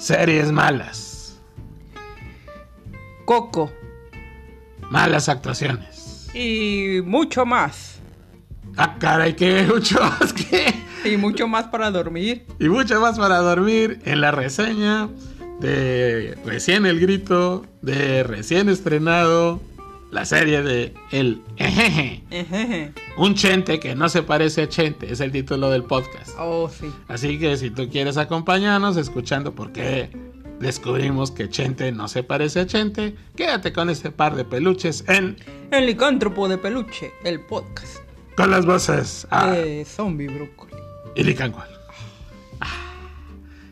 Series malas. Coco. Malas actuaciones. Y mucho más. Ah, caray, que mucho más que. Y mucho más para dormir. Y mucho más para dormir en la reseña de Recién el Grito, de recién estrenado, la serie de El Ejeje. Ejeje. Un Chente que no se parece a Chente, es el título del podcast. Oh, sí. Así que si tú quieres acompañarnos escuchando por qué descubrimos que Chente no se parece a Chente, quédate con este par de peluches en El licántropo de peluche, el podcast. Con las voces a De zombie brócoli. y Licancual.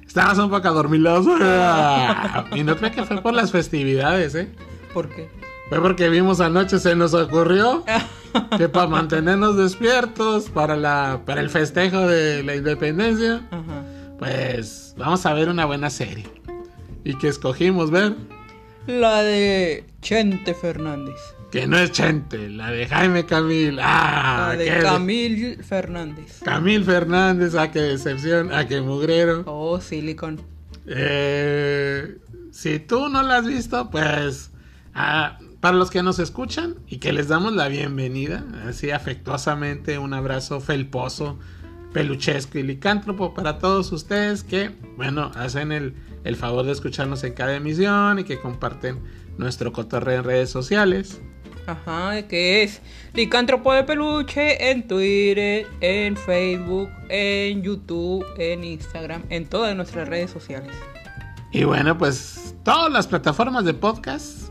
Estamos un poco adormilados. Ah, Y no creo que fue por las festividades, ¿eh? ¿Por qué? Fue porque vimos anoche, se nos ocurrió que para mantenernos despiertos para, la, para el festejo de la independencia, Ajá. pues vamos a ver una buena serie. Y que escogimos ver, La de Chente Fernández. que no es Chente, la de Jaime Camil. Ah, La de Camil Fernández. Camil Fernández, ah, qué decepción, ah, qué mugrero. Oh, Silicon. Eh, si tú no la has visto, pues ah, para los que nos escuchan y que les damos la bienvenida, así afectuosamente, un abrazo felposo, peluchesco y licántropo para todos ustedes que, bueno, hacen el, el favor de escucharnos en cada emisión y que comparten nuestro cotorreo en redes sociales. Ajá, que es Licántropo de Peluche en Twitter, en Facebook, en YouTube, en Instagram, en todas nuestras redes sociales. Y bueno, pues todas las plataformas de podcast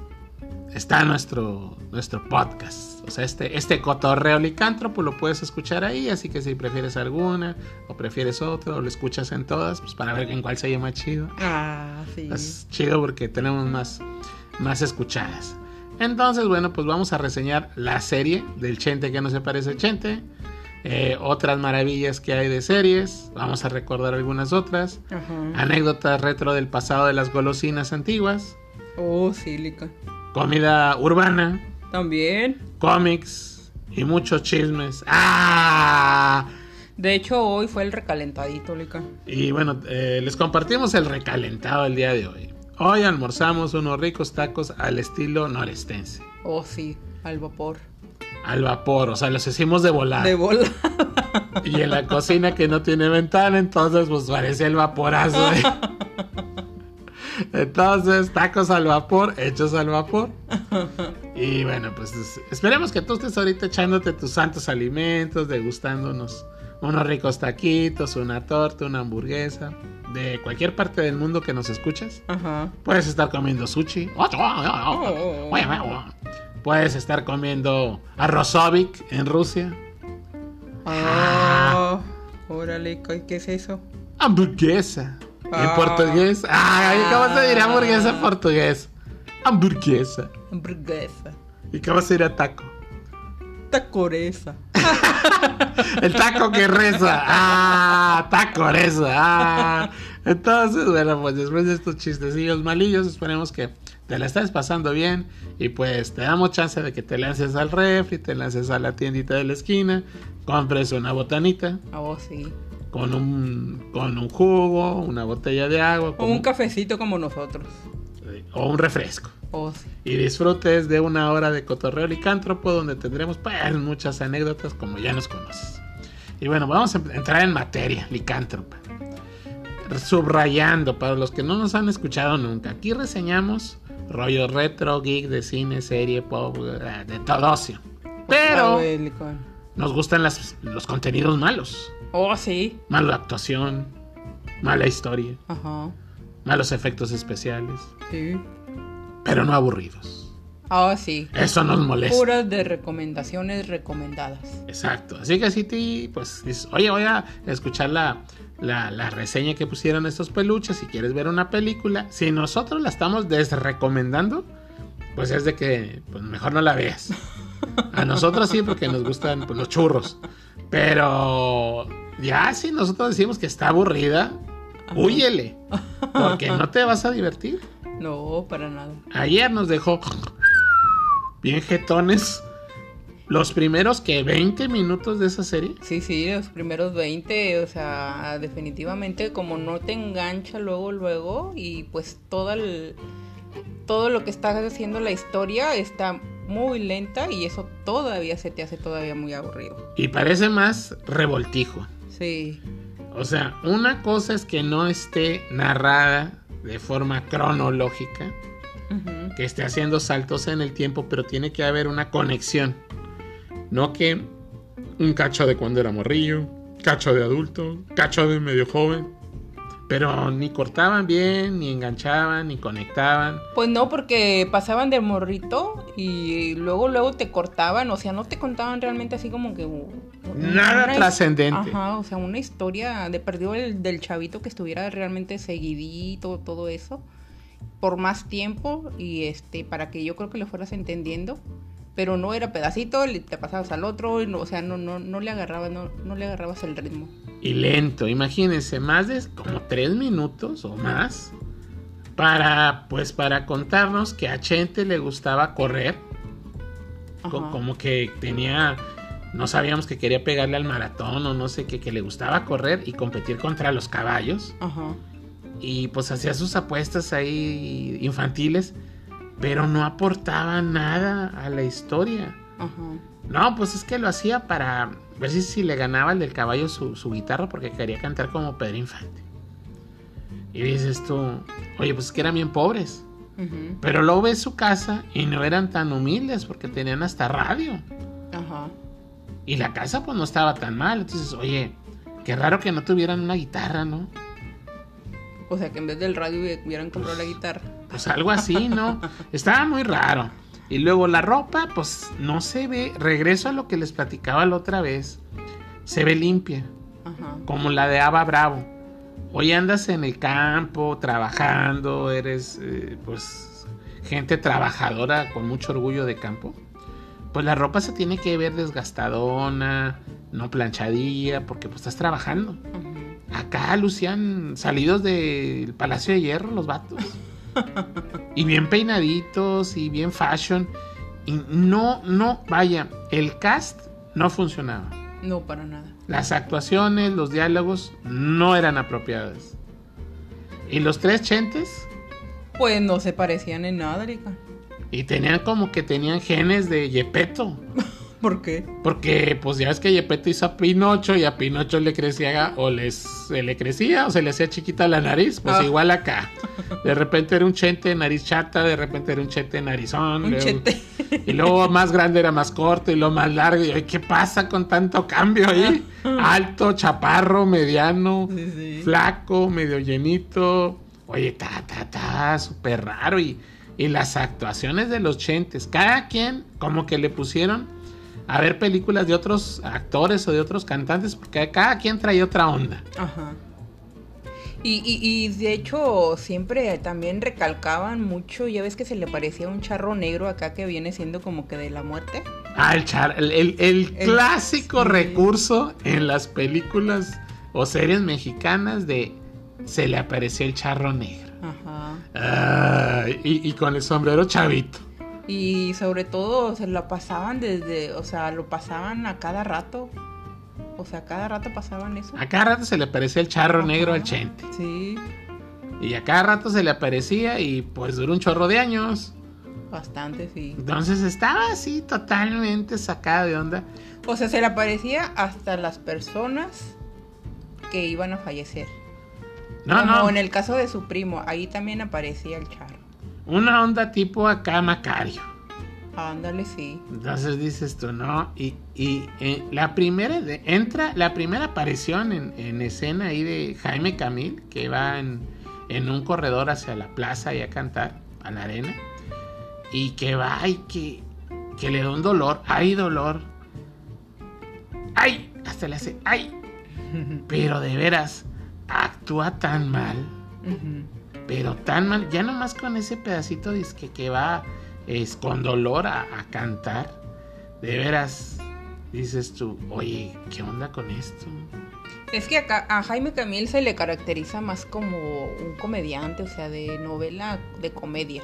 está nuestro, nuestro podcast. O sea, este, este cotorreo licántropo lo puedes escuchar ahí, así que si prefieres alguna o prefieres otra o lo escuchas en todas, pues para ver en cuál se llama chido. Ah, sí. Es chido porque tenemos más, más escuchadas. Entonces, bueno, pues vamos a reseñar la serie del Chente que no se parece a Chente. eh, otras maravillas que hay de series. Vamos a recordar algunas otras. Ajá. Anécdotas retro del pasado de las golosinas antiguas. Oh, Silicon. Comida urbana. También. Cómics. Y muchos chismes. ¡Ah! De hecho, hoy fue el recalentadito, Lica. Y bueno, eh, les compartimos el recalentado el día de hoy. Hoy almorzamos unos ricos tacos al estilo norestense. Oh, sí, al vapor. Al vapor, o sea, los hicimos de volar. De bola. Y en la cocina que no tiene ventana, entonces pues parecía el vaporazo. ¿eh? Entonces, tacos al vapor, hechos al vapor. Y bueno, pues es- esperemos que tú estés ahorita echándote tus santos alimentos, degustando unos, unos ricos taquitos, una torta, una hamburguesa. De cualquier parte del mundo que nos escuchas. Ajá. Puedes estar comiendo sushi. Puedes estar comiendo arrozovic en Rusia. Ah. Órale, ¿qué qué es eso? Hamburguesa. En Ah. portugués. Ay, ¿cómo se dirá hamburguesa en portugués? Hamburguesa. Hamburguesa. ¿Y cómo se dirá taco? Tacoreza. El taco que reza. Ah, taco reza. Ah. Entonces, bueno, pues después de estos chistecillos malillos, esperemos que te la estés pasando bien. Y pues te damos chance de que te lances al refri, te lances a la tiendita de la esquina, compres una botanita Ah, oh, sí. Con un, con un jugo, una botella de agua O un cafecito como nosotros. o un refresco. Oh, sí. y disfrutes de una hora de cotorreo licántropo donde tendremos pues muchas anécdotas como ya nos conoces. Y bueno, vamos a entrar en materia, licántropa. Subrayando, para los que no nos han escuchado nunca, aquí reseñamos rollo retro, geek, de cine, serie, pop, de todo ocio. Pero. Nos gustan las- los contenidos malos. Oh, sí. Mala actuación, mala historia, Ajá. malos efectos especiales, Sí. pero no aburridos. Ah, sí. Eso nos molesta. Puras de recomendaciones recomendadas. Exacto. Así que si ti, pues dices, oye, voy a escuchar la, la, la reseña que pusieron estos peluches. Si quieres ver una película, si nosotros la estamos desrecomendando, pues es de que pues mejor no la veas. A nosotros sí, porque nos gustan pues, los churros. Pero ya si nosotros decimos que está aburrida, huyele. Porque no te vas a divertir. No, para nada. Ayer nos dejó bien jetones. los primeros que 20 minutos de esa serie. Sí, sí, los primeros 20, o sea, definitivamente como no te engancha luego, luego, y pues todo el, todo lo que está haciendo la historia está muy lenta y eso todavía se te hace todavía muy aburrido. Y parece más revoltijo. Sí. O sea, una cosa es que no esté narrada de forma cronológica, que esté haciendo saltos en el tiempo, pero tiene que haber una conexión. No que un cacho de cuando era morrillo, cacho de adulto, cacho de medio joven. Pero ni cortaban bien, ni enganchaban, ni conectaban. Pues no, porque pasaban de morrito y luego luego te cortaban, o sea, no te contaban realmente así como que Nada trascendente. Ajá, o sea, una historia de perdido el, del chavito que estuviera realmente seguidito, todo eso, por más tiempo y este para que yo creo que lo fueras entendiendo, pero no era pedacito, te pasabas al otro, y no, o sea, no no no le agarrabas no, no le agarrabas el ritmo. Y lento, imagínense, más de como tres minutos o más. Para, pues, para contarnos que a Chente le gustaba correr. Co- como que tenía, no sabíamos que quería pegarle al maratón o no sé qué, que le gustaba correr y competir contra los caballos. Ajá. Y pues hacía sus apuestas ahí infantiles, pero no aportaba nada a la historia. Ajá. No, pues es que lo hacía para ver si, si le ganaba el del caballo su, su guitarra porque quería cantar como Pedro Infante. Y dices tú, oye, pues es que eran bien pobres. Ujú. Pero luego ves su casa y no eran tan humildes porque tenían hasta radio. Ajá. Y la casa pues no estaba tan mal. Entonces, oye, qué raro que no tuvieran una guitarra, ¿no? O sea, que en vez del radio hubieran comprado la guitarra. Pues algo así, ¿no? Estaba muy raro. Y luego la ropa, pues no se ve. Regreso a lo que les platicaba la otra vez. Se ve limpia. Ajá. como la de Ava Bravo. Hoy andas en el campo trabajando, eres eh, pues gente trabajadora con mucho orgullo de campo. Pues la ropa se tiene que ver desgastadona, no planchadilla, porque pues estás trabajando. Acá lucían salidos del Palacio de Hierro los vatos. Y bien peinaditos y bien fashion. Y no, no, vaya, el cast no funcionaba. No, para nada. Las actuaciones, los diálogos no eran apropiadas. Y los tres chentes, Pues no se parecían en nada, Erika. y tenían como que tenían genes de Yepeto. ¿Por qué? Porque pues ya ves que Yepeto hizo a Pinocho y a Pinocho le crecía o les, se le crecía o se le hacía chiquita la nariz. Pues Ah. igual acá. De repente era un chente de nariz chata, de repente era un chente de narizón. Un chete. Y luego más grande era más corto y luego más largo. Y, ¿qué pasa con tanto cambio ahí? Alto, chaparro, mediano, Sí, sí. flaco, medio llenito. Oye, ta, ta, ta, súper raro. Y, y las actuaciones de los chentes, cada quien como que le pusieron a ver películas de otros actores o de otros cantantes, porque cada quien traía otra onda. Ajá. Y, y, y de hecho siempre también recalcaban mucho, ya ves que se le parecía un charro negro acá que viene siendo como que de la muerte. Ah, el, char- el, el- el El- clásico sí. recurso en las películas o series mexicanas de se le apareció el charro negro. Ajá. Ah, y, y con el sombrero chavito. Y sobre todo se lo pasaban desde, o sea, lo pasaban a cada rato. O sea, cada rato pasaban eso. A cada rato se le aparecía el charro negro al chente. Sí, Y a cada rato se le aparecía y pues duró un chorro de años. bastante, sí. Entonces estaba así totalmente sacada de onda. O sea, se le aparecía hasta las personas que iban a fallecer. No, Como no. en el caso de su primo, ahí también aparecía el charro. Una onda tipo acá Macario. Ándale, sí. Entonces dices tú, ¿no? Y, y eh, la primera, de- entra la primera aparición en, en escena ahí de Jaime Camil, que va en, en un corredor hacia la plaza y a cantar, a la arena, y que va y que, que le da un dolor, hay dolor, ay, hasta le hace, ay, pero de veras, actúa tan mal. Pero tan mal, ya nomás con ese pedacito disque que va es, con dolor a, a cantar, de veras dices tú, oye, ¿qué onda con esto? Es que acá a Jaime Camil se le caracteriza más como un comediante, o sea, de novela de comedia.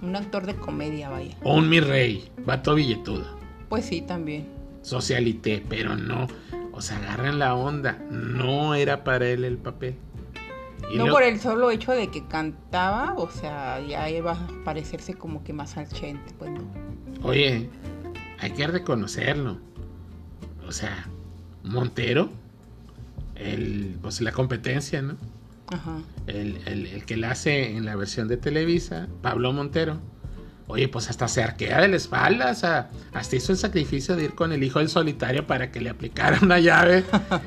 Un actor de comedia, vaya. O un mi rey, vato billetudo. Pues sí, también. Socialité, pero no. O sea, agarran la onda. No era para él el papel. Y no por el solo hecho de que cantaba, o sea, ya iba a parecerse como que más al Chente, pues no. Oye, hay que reconocerlo. O sea, Montero, el, pues la competencia, ¿no? Ajá. El, el, que la hace en la versión de Televisa, Pablo Montero. Oye, pues hasta se arquea de la espalda, o sea, hasta hizo el sacrificio de ir con el hijo del solitario para que le aplicara una llave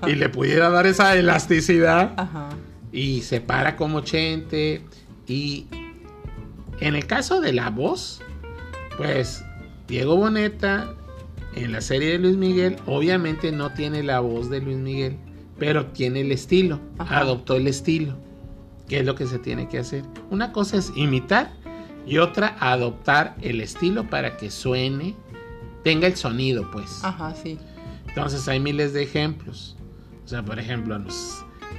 y le pudiera dar esa elasticidad. Ajá. Y se para como Chente. Y en el caso de la voz, pues Diego Boneta en la serie de Luis Miguel, obviamente no tiene la voz de Luis Miguel, pero tiene el estilo, adoptó el estilo, que es lo que se tiene que hacer. Una cosa es imitar y otra adoptar el estilo para que suene, tenga el sonido, pues. Ajá, sí. Entonces hay miles de ejemplos. O sea, por ejemplo,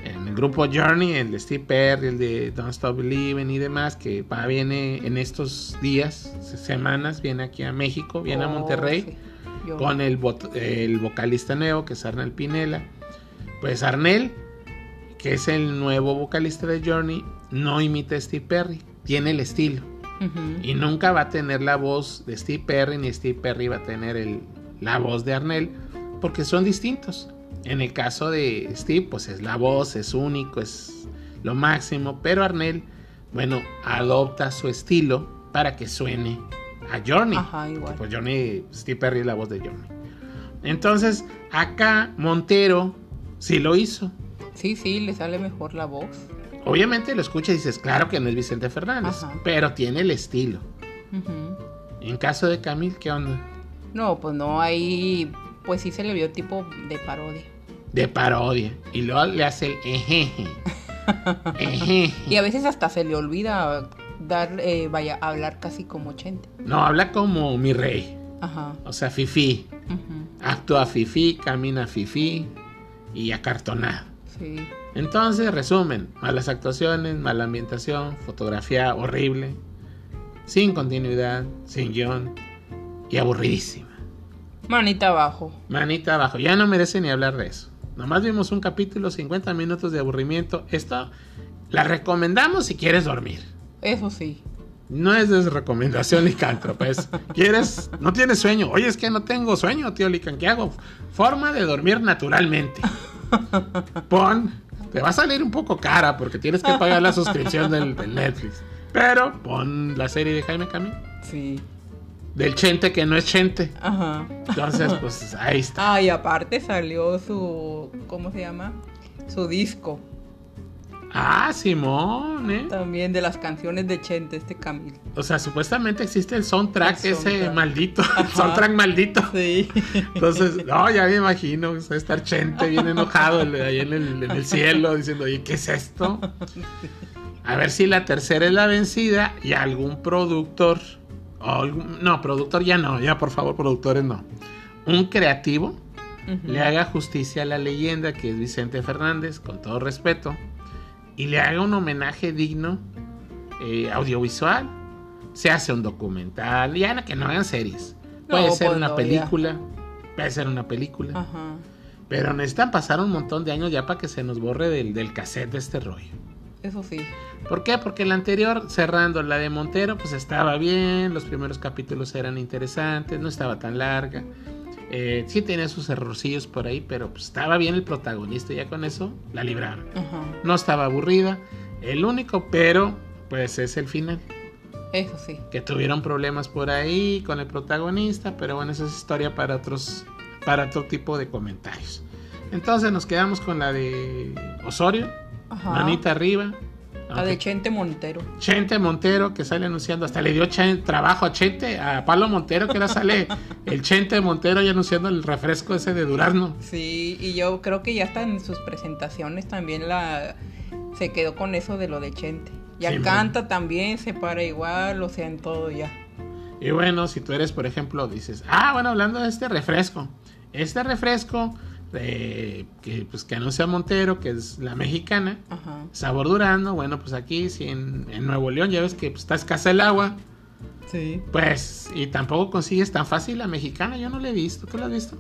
en el grupo Journey, el de Steve Perry, el de Don't Stop Believing y demás, que va, viene en estos días, semanas, viene aquí a México, viene a oh, Monterrey, con el, el vocalista nuevo, que es Arnel Pinela. Pues Arnel, que es el nuevo vocalista de Journey, no imita a Steve Perry, tiene el estilo. Y nunca va a tener la voz de Steve Perry, ni Steve Perry va a tener el, la voz de Arnel, porque son distintos. En el caso de Steve, pues es la voz, es único, es lo máximo, pero Arnel, bueno, adopta su estilo para que suene a Journey. Ajá, igual. Pues Johnny, Steve Perry es la voz de Johnny. Entonces, acá Montero sí lo hizo. Sí, sí, le sale mejor la voz. Obviamente lo escucha y dices, claro que no es Vicente Fernández, pero tiene el estilo. En caso de Camil, ¿qué onda? No, pues no, ahí pues sí se le vio tipo de parodia. De parodia. Y luego le hace el ejeje. Y a veces hasta se le olvida dar, eh, vaya, hablar casi como Chente. No, habla como mi rey. Ajá. O sea, Fifi. Actúa Fifi, camina Fifi y acartonado. Sí. Entonces, resumen, malas actuaciones, mala ambientación, fotografía horrible, sin continuidad, sin guion y aburridísima. Manita abajo. Manita abajo. Ya no merece ni hablar de eso. Nomás vimos un capítulo, 50 minutos de aburrimiento. Esto la recomendamos si quieres dormir. Eso sí. No es de recomendación licántropa, pues. ¿Quieres? ¿No tienes sueño? Oye, es que no tengo sueño, tío Lican. ¿Qué hago? Forma de dormir naturalmente. Pon te va a salir un poco cara porque tienes que pagar la suscripción del, Netflix. Pero pon la serie de Jaime Camil. Sí. Del Chente que no es Chente. Ajá. Entonces, pues ahí está. Ah, y aparte salió su. ¿Cómo se llama? Su disco. Ah, Simón, ¿eh? También de las canciones de Chente, este Camil. O sea, supuestamente existe el soundtrack, ese maldito. El soundtrack maldito. Sí. Entonces, no, ya me imagino. O estar Chente bien enojado ahí en el, cielo diciendo, oye, ¿qué es esto? A ver si la tercera es la vencida y algún productor. No, productor ya no, ya por favor, productores no. Un creativo le haga justicia a la leyenda que es Vicente Fernández, con todo respeto y le haga un homenaje digno eh, audiovisual. Se hace un documental, ya que no hagan series. puede ser pues una película, puede ser una película. Pero necesitan pasar un montón de años ya para que se nos borre del, del cassette de este rollo. Eso sí. ¿Por qué? Porque la anterior, cerrando la de Montero, pues estaba bien, los primeros capítulos eran interesantes, no estaba tan larga. Eh, sí tenía sus errorcillos por ahí, pero pues, estaba bien el protagonista. Ya con eso la libraron. No estaba aburrida. El único pero, pues es el final. Eso sí. Que tuvieron problemas por ahí con el protagonista, pero bueno, esa es historia para otros, para otro tipo de comentarios. Entonces nos quedamos con la de Osorio, manita arriba, la de Chente Montero. Chente Montero que sale anunciando, hasta le dio trabajo a Chente, a Pablo Montero, que ahora sale el Chente Montero y anunciando el refresco ese de Durazno. Sí, y yo creo que ya está en sus presentaciones también la se quedó con eso de lo de Chente. Ya canta también, se para igual, o sea, en todo ya. Y bueno, si tú eres, por ejemplo, dices, ah, bueno, hablando de este refresco, este refresco que, pues, que anuncia Montero, que es la mexicana, sabor Durando, bueno, pues aquí, si en, Nuevo León ya ves que pues, está escasa el agua, Sí. Pues, y tampoco consigues tan fácil la mexicana, yo no la he visto, ¿tú la has visto?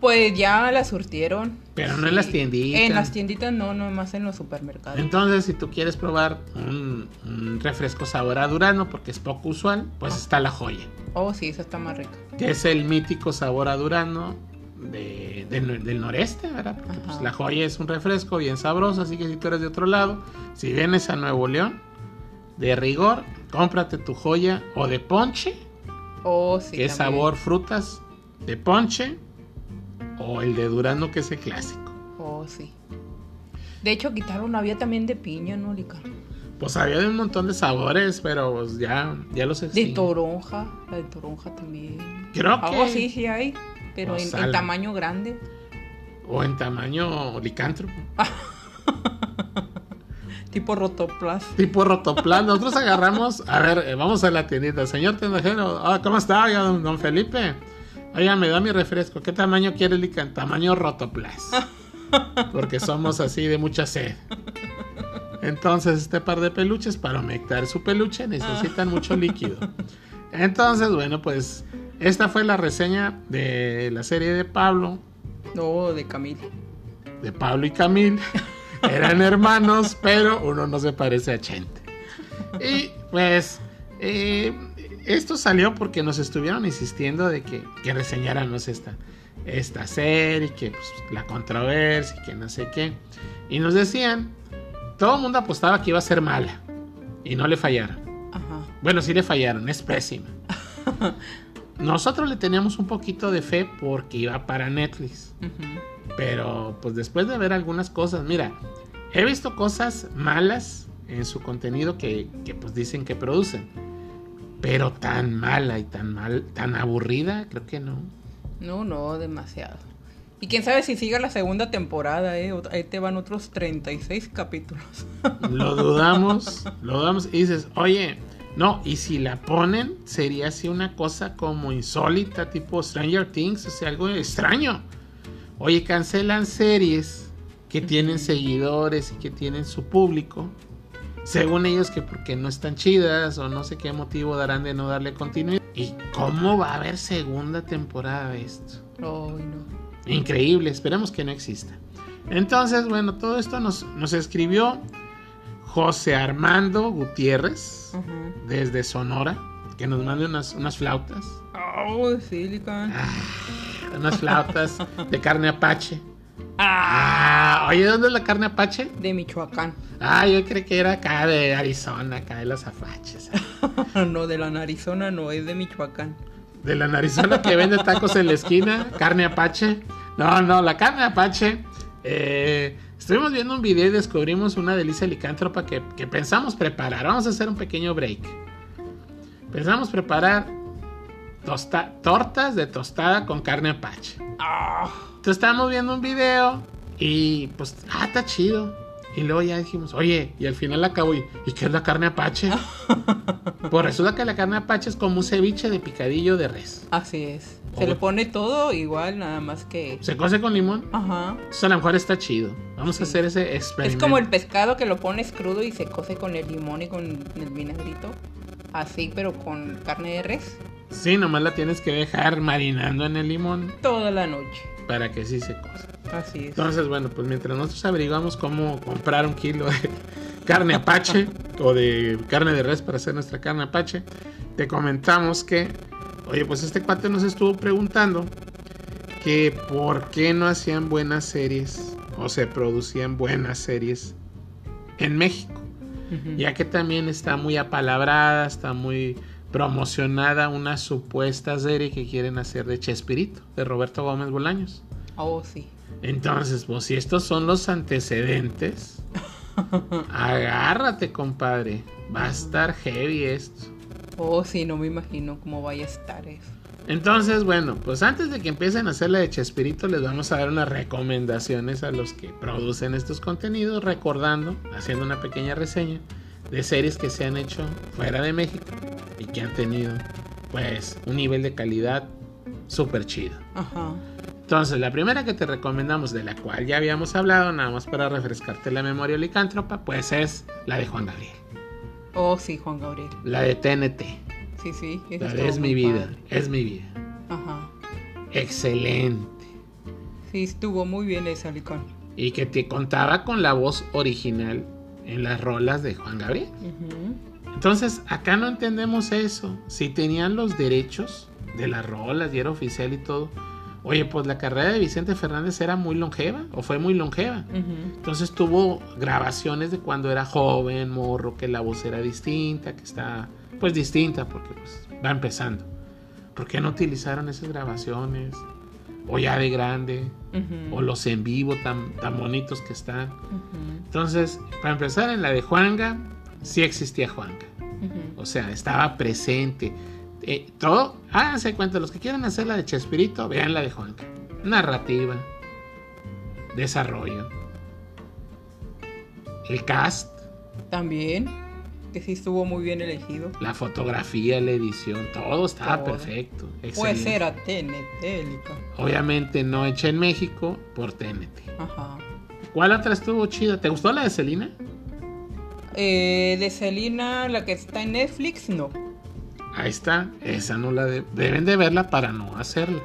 Pues ya la surtieron. Pero no en las tienditas. En las tienditas no, nomás en los supermercados. Entonces, si tú quieres probar un, un refresco sabor a durazno, porque es poco usual, pues está la joya. Oh, sí, esa está más rica. Que es el mítico sabor a durazno de- del, del noreste, ¿verdad? Porque pues, la joya es un refresco bien sabroso, así que si tú eres de otro lado, si vienes a Nuevo León, de rigor, cómprate tu joya o de ponche, Oh, sí. que es sabor frutas de ponche, o el de durazno, que es el clásico. Oh, sí. De hecho, quitaron, había también de piña, ¿no, Lica? Pues había de un montón de sabores, pero pues ya, ya los De extinguí. toronja, la de toronja también. Creo que... Oh, sí, sí hay, pero O en, tamaño grande. O en tamaño licántropo. Tipo rotoplas. Tipo rotoplan. Nosotros agarramos, a ver, eh, vamos a la tiendita. Señor tendajero, ah, ¿cómo está? Don, don Felipe. Oiga, me da mi refresco. ¿Qué tamaño quiere el? Tamaño rotoplas. Porque somos así de mucha sed. Entonces, este par de peluches, para humectar su peluche, necesitan mucho líquido. Entonces, bueno, pues esta fue la reseña de la serie de Pablo, No, de Camila. de Pablo y Camil. Eran hermanos, pero uno no se parece a Chente. Y pues eh, esto salió porque nos estuvieron insistiendo de que, que reseñáramos esta, esta serie, que pues, la controversia, que no sé qué. Y nos decían, todo el mundo apostaba que iba a ser mala. Y no le fallaron. Ajá. Bueno, sí le fallaron, es pésima. Nosotros le teníamos un poquito de fe porque iba para Netflix. Pero pues después de ver algunas cosas, mira, he visto cosas malas en su contenido que, que, pues dicen que producen. Pero tan mala y tan mal, tan aburrida, creo que no. No, no, demasiado. Y quién sabe si siga la segunda temporada, ¿eh? Ahí te van otros 36 capítulos. Lo dudamos, lo dudamos. Y dices, oye, no, y si la ponen, sería así una cosa como insólita, tipo Stranger Things, o sea, algo extraño. Oye, cancelan series que tienen seguidores y que tienen su público. Según ellos que porque no están chidas o no sé qué motivo darán de no darle continuidad. ¿Y cómo va a haber segunda temporada de esto? Ay, no. Increíble, esperemos que no exista. Entonces, bueno, todo esto nos, nos escribió José Armando Gutiérrez desde Sonora, que nos mande unas, unas flautas, Oh, Silicon. unas flautas de carne apache. Ah, Ah, oye, ¿dónde es la carne apache? de Michoacán. Ah, yo creí que era acá de Arizona, acá de los apaches. no, de la Arizona no, es de Michoacán. De la narizona que vende tacos en la esquina, carne apache. No, no, la carne apache. eh, estuvimos viendo un video y descubrimos una delicia licántropa que, que pensamos preparar. Vamos a hacer un pequeño break. Pensamos preparar tosta- tortas de tostada con carne apache. Ah, Entonces estábamos viendo un video y pues, ah, está chido. Y luego ya dijimos, oye, y al final acabó, ¿y y qué es la carne apache? pues resulta que la carne apache es como un ceviche de picadillo de res. así es. Se le pone todo igual, nada más que. Se cose con limón. Ajá. Entonces a lo mejor está chido. Vamos a hacer ese experimento. Es como el pescado que lo pones crudo y se cose con el limón y con el vinagrito. Así, pero con carne de res. Sí, nomás la tienes que dejar marinando en el limón Toda la noche. Para que sí se cose. Así es. Entonces, bueno, pues mientras nosotros averiguamos cómo comprar un kilo de carne apache o de carne de res para hacer nuestra carne apache, te comentamos que, oye, pues este cuate nos estuvo preguntando que por qué no hacían buenas series o se producían buenas series en México. Ya que también está muy apalabrada, está muy promocionada una supuesta serie que quieren hacer de Chespirito, de Roberto Gómez Bolaños. Oh, sí. Entonces, pues si estos son los antecedentes, agárrate, compadre. Va a estar heavy esto. Oh, sí, no me imagino cómo vaya a estar eso. Entonces, bueno, pues antes de que empiecen a hacer la de Chespirito, les vamos a dar unas recomendaciones a los que producen estos contenidos, recordando, haciendo una pequeña reseña de series que se han hecho fuera de México y que han tenido, pues, un nivel de calidad súper chido. Ajá. Entonces, la primera que te recomendamos, de la cual ya habíamos hablado, nada más para refrescarte la memoria licántropa, pues es la de Juan Gabriel, Oh, sí, Juan Gabriel. la de TNT. sí, sí. La de es mi vida, padre. es mi vida. Ajá. Excelente. Sí, estuvo muy bien esa, Licón. Y que te contaba con la voz original en las rolas de Juan Gabriel. Ujú. Entonces, acá no entendemos eso. Si tenían los derechos de las rolas y era oficial y todo. Oye, pues la carrera de Vicente Fernández era muy longeva o fue muy longeva. Ujú. Entonces tuvo grabaciones de cuando era joven, morro, que la voz era distinta, que está pues distinta porque pues, va empezando. ¿Por qué no utilizaron esas grabaciones? O ya de grande, o los en vivo tan, tan bonitos que están. Entonces, para empezar, en la de Juanga, sí existía Juanga. Ujú. O sea, estaba presente. Eh, todo, háganse cuenta, los que quieran hacer la de Chespirito, vean la de Juanca. Narrativa, desarrollo, el cast, También, que sí estuvo muy bien elegido. la fotografía, la edición, todo estaba Todo. perfecto. Pues excelente. era TNT. Obviamente no hecha en México por TNT. Ajá. ¿Cuál otra estuvo chida? ¿Te gustó la de Selena? Eh, de Selena, la que está en Netflix, no. Ahí está, esa no la de- deben de verla para no hacerla.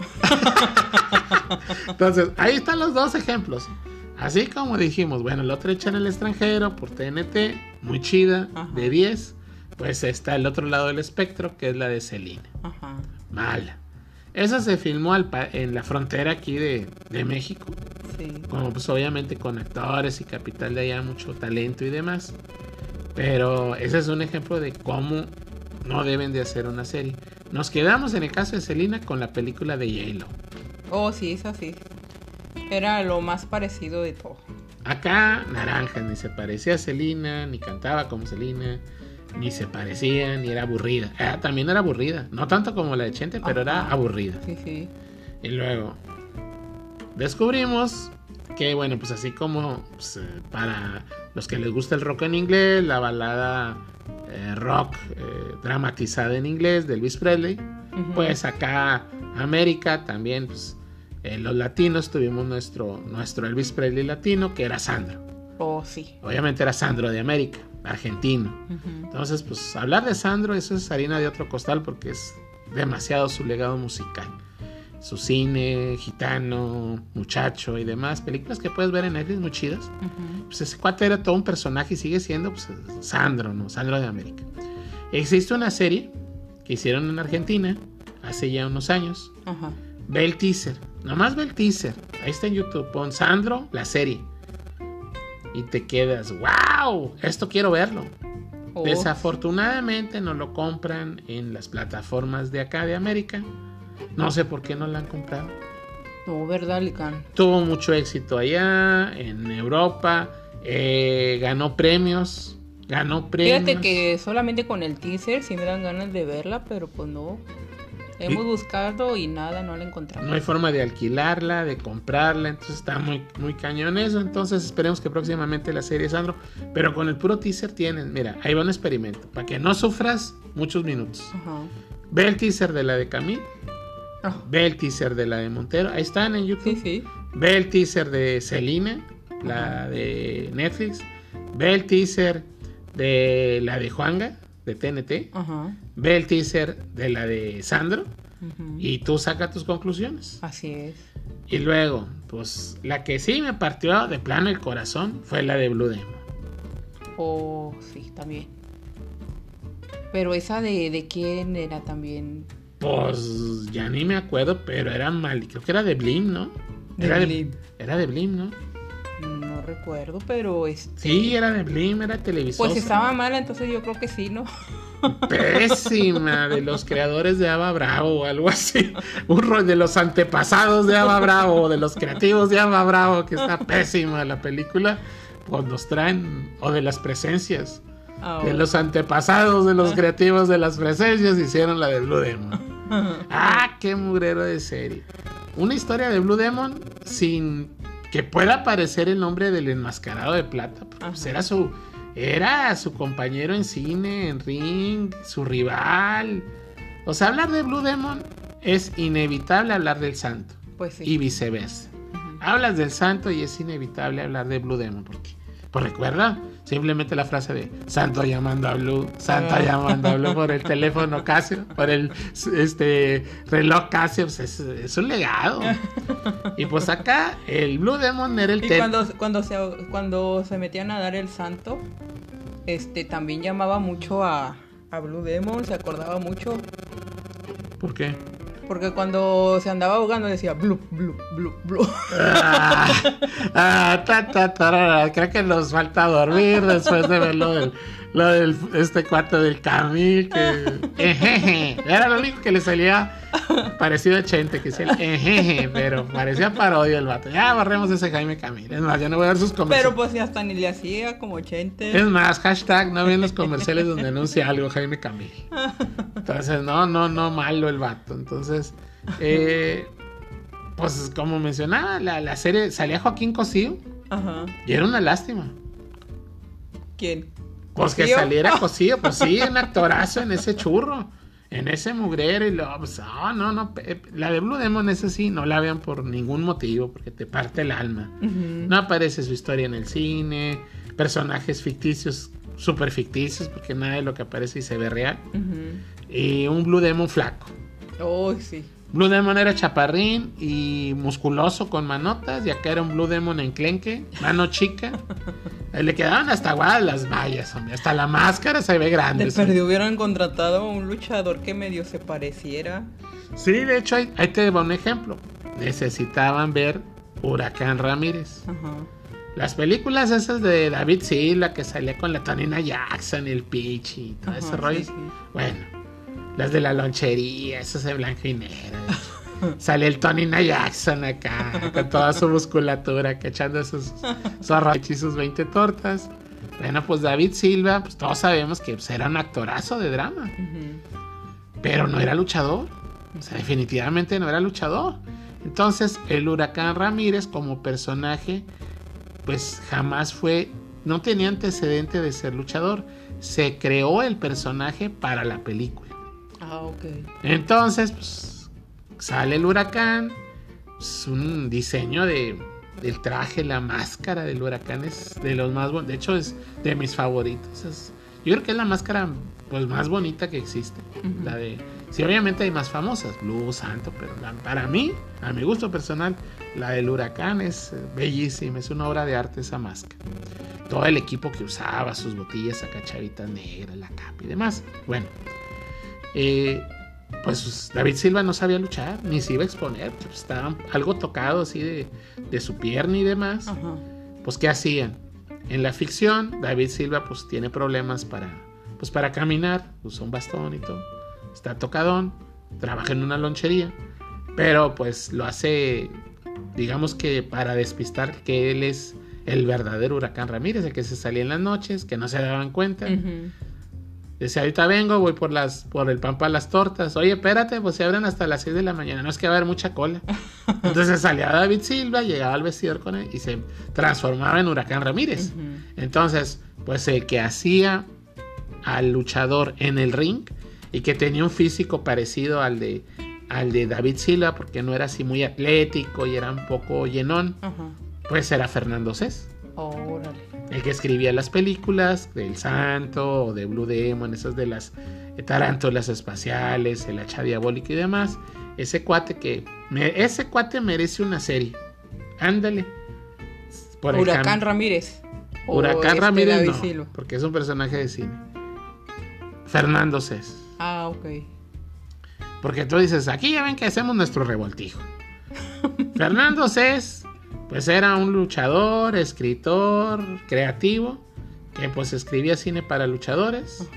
Entonces, ahí están los dos ejemplos. Así como dijimos, bueno, el otro hecha en el extranjero por TNT, muy chida, Ajá. de 10. Pues está el otro lado del espectro, que es la de Celina. Ajá. Mala. Esa se filmó al en la frontera aquí de, de México. Sí. Como pues obviamente con actores y capital de allá, mucho talento y demás. Pero ese es un ejemplo de cómo no deben de hacer una serie. Nos quedamos en el caso de Selena con la película de J-Lo. Oh, sí, esa sí. Era lo más parecido de todo. Acá Naranja ni se parecía a Selena, ni cantaba como Selena, ni se parecía, ni era aburrida. Ah, también era aburrida, no tanto como la de Chente, pero era aburrida. Sí, sí. Y luego descubrimos que, bueno, pues así como pues, eh, para los que les gusta el rock en inglés, la balada eh, rock eh, dramatizada en inglés de Elvis Presley, pues acá América también, pues los latinos tuvimos nuestro, nuestro Elvis Presley latino, que era Sandro. Oh, sí. Obviamente era Sandro de América, argentino. Entonces, pues hablar de Sandro, eso es harina de otro costal porque es demasiado su legado musical. Su cine, gitano, muchacho y demás, películas que puedes ver en Netflix muy chidas. Pues ese cuate era todo un personaje y sigue siendo pues, Sandro, ¿no? Sandro de América. Existe una serie que hicieron en Argentina hace ya unos años. Ajá. Ve el teaser, nomás ve el teaser. Ahí está en YouTube. Pon Sandro, la serie. Y te quedas, wow, esto quiero verlo. Oh, Desafortunadamente no lo compran en las plataformas de acá de América. No sé por qué no la han comprado. No, ¿verdad, Licán? Tuvo mucho éxito allá, en Europa. eh, ganó premios. Ganó premios. Fíjate que solamente con el teaser sí me dan ganas de verla, pero pues no. Hemos buscado y nada, no la encontramos. No hay forma de alquilarla, de comprarla, entonces está muy, muy cañón eso. Entonces esperemos que próximamente la serie Sandro. Pero con el puro teaser tienen, mira, ahí va un experimento. Para que no sufras muchos minutos. Ajá. Ve el teaser de la de Camille, Ah, ve el teaser de la de Montero. Ahí están en YouTube. sí, sí. Ve el teaser de Selena, la de Netflix. Ve el teaser de la de Juanga, de TNT. Ajá. Ve el teaser de la de Sandro. Y tú saca tus conclusiones. Así es. Y luego, pues la que sí me partió de plano el corazón fue la de Blue Demon. Oh, sí, también. Pero esa de, de quién era también. Pues ya ni me acuerdo, pero era mal. Creo que era de Blim, ¿no? De Era Blim. Era de Blim, ¿no? No recuerdo, pero este. Sí, era de Blim, era televisor. Pues estaba mala, entonces yo creo que sí, ¿no? Pésima, de los creadores de Ava Bravo o algo así. Un rol de los antepasados de Ava Bravo, o de los creativos de Ava Bravo, que está pésima la película. Pues nos traen, o de las presencias. Ah, De los antepasados de los creativos de las presencias hicieron la de Blue Demon. Ah, qué mugrero de serie. Una historia de Blue Demon sin que pueda aparecer el nombre del enmascarado de plata. porque, pues, era su era su compañero en cine, en ring, su rival. O sea, hablar de Blue Demon es inevitable hablar del santo Pues sí. y viceversa. Hablas del santo y es inevitable hablar de Blue Demon porque pues recuerda, Simplemente la frase de Santo llamando a Blue, Santo Ah. llamando a Blue por el teléfono Casio, por el este reloj Casio, pues es, es un legado. Y pues acá el Blue Demon era el Y cuando, cuando, se, cuando se metían a dar el santo, este también llamaba mucho a, a Blue Demon, se acordaba mucho. ¿Por qué? Porque cuando se andaba ahogando decía Blue, Blue, Blue, Blue. Ah, ah. Creo que nos falta dormir después de ver lo del, este cuarto del Camil. Que, ejeje. Era lo único que le salía parecido a Chente, que decía el ejeje, pero parecía parodia el vato. Ya borremos ese Jaime Camil. Es más, ya no voy a ver sus Pero comerciales. pues ya hasta ni le hacía como chente. Es más, hashtag no ven los comerciales donde anuncia algo Jaime Camil. Entonces, no, no, no, malo el vato. Entonces, eh, pues como mencionaba, la, la serie salía Joaquín Cosío Ajá. y era una lástima. ¿Quién? Pues que saliera Cosío, pues sí, un actorazo en ese churro, en ese mugrero y luego, pues, no, no, no, la de Blue Demon, esa sí, no la vean por ningún motivo, porque te parte el alma. No aparece su historia en el cine, personajes ficticios, súper ficticios, porque nada de lo que aparece y se ve real. Y un Blue Demon flaco. Oh, sí. Blue Demon era chaparrín y musculoso con manotas, y acá era un Blue Demon enclenque, mano chica. Le quedaban hasta aguadas las vallas, hombre. Hasta la máscara se ve grande. De perdido hubieran contratado a un luchador que medio se pareciera. Sí, de hecho, ahí, ahí te va un ejemplo. Necesitaban ver Huracán Ramírez. Ajá. Las películas esas de David Silva que salía con la Tonina Jackson, el Peach y todo Ajá, ese rollo. sí, sí. Bueno, las de la lonchería, esas de blanco y negro. Sale el Tonina Jackson acá, con toda su musculatura, que echando sus, su arroz y sus 20 tortas. Bueno, pues David Silva, pues todos sabemos que pues, era un actorazo de drama, pero no era luchador. O sea, definitivamente no era luchador. Entonces, el Huracán Ramírez como personaje, pues jamás fue, no tenía antecedente de ser luchador. Se creó el personaje para la película. Ah, ok. Entonces, pues, sale el huracán. Es un diseño de, del traje, la máscara del huracán es de los más bonitos. De hecho, es de mis favoritos. Es- yo creo que es la máscara pues, más bonita que existe. Ujú. La de. Sí, obviamente hay más famosas, Blue, Santo, pero la- para mí, a mi gusto personal, la del huracán es bellísima, es una obra de arte esa máscara. Todo el equipo que usaba, sus botillas acá chavitas negras, la capa y demás. Bueno, eh, pues David Silva no sabía luchar, ni se iba a exponer, pues, estaba algo tocado así de, de su pierna y demás. Ajá. Pues, ¿qué hacían? En la ficción, David Silva pues tiene problemas para, pues, para caminar, usa un bastón y todo. Está tocadón, trabaja en una lonchería, pero pues lo hace, digamos que para despistar que él es el verdadero huracán Ramírez, el que se salía en las noches, que no se daban cuenta. Ujú. Dice, ahorita vengo, voy por las por el pan para las tortas. Oye, espérate, pues se abren hasta las 6 de la mañana. No es que va a haber mucha cola. Entonces salía David Silva, llegaba al vestidor con él y se transformaba en Huracán Ramírez. Entonces, pues el que hacía al luchador en el ring y que tenía un físico parecido al de al de David Silva, porque no era así muy atlético y era un poco llenón, pues era Fernando Cés. Órale. El que escribía las películas del Santo o de Blue Demon, esas de las tarántulas espaciales, el hacha diabólica y demás. Ese cuate que. me- ese cuate merece una serie. Ándale. Por Huracán Ramírez. Huracán este Ramírez no, porque es un personaje de cine. Fernando Cés. Ah, ok. Porque tú dices, aquí ya ven que hacemos nuestro revoltijo. Fernando Cés, pues era un luchador, escritor, creativo, que pues escribía cine para luchadores,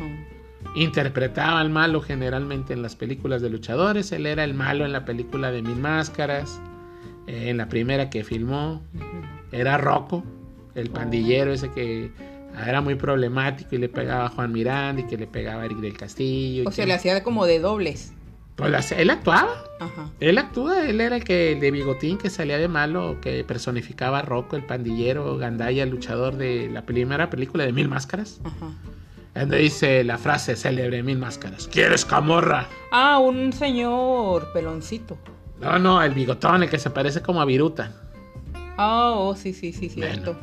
interpretaba al malo generalmente en las películas de luchadores, él era el malo en la película de Mil Máscaras, eh, en la primera que filmó, era Rocco, el pandillero ese que era muy problemático y le pegaba a Juan Miranda y que le pegaba a Eric del Castillo. y O sea, que- le hacía como de dobles. Pues él actuaba. Ajá. Él actúa, él era el que el de bigotín que salía de malo, que personificaba a Rocco, el pandillero, Gandaya, el luchador de la primera película de Mil Máscaras. Ajá. Donde dice la frase célebre Mil Máscaras. ¿Quieres camorra? Ah, un señor peloncito. No, no, el bigotón, el que se parece como a Viruta. Ah, oh, sí, sí, sí, cierto.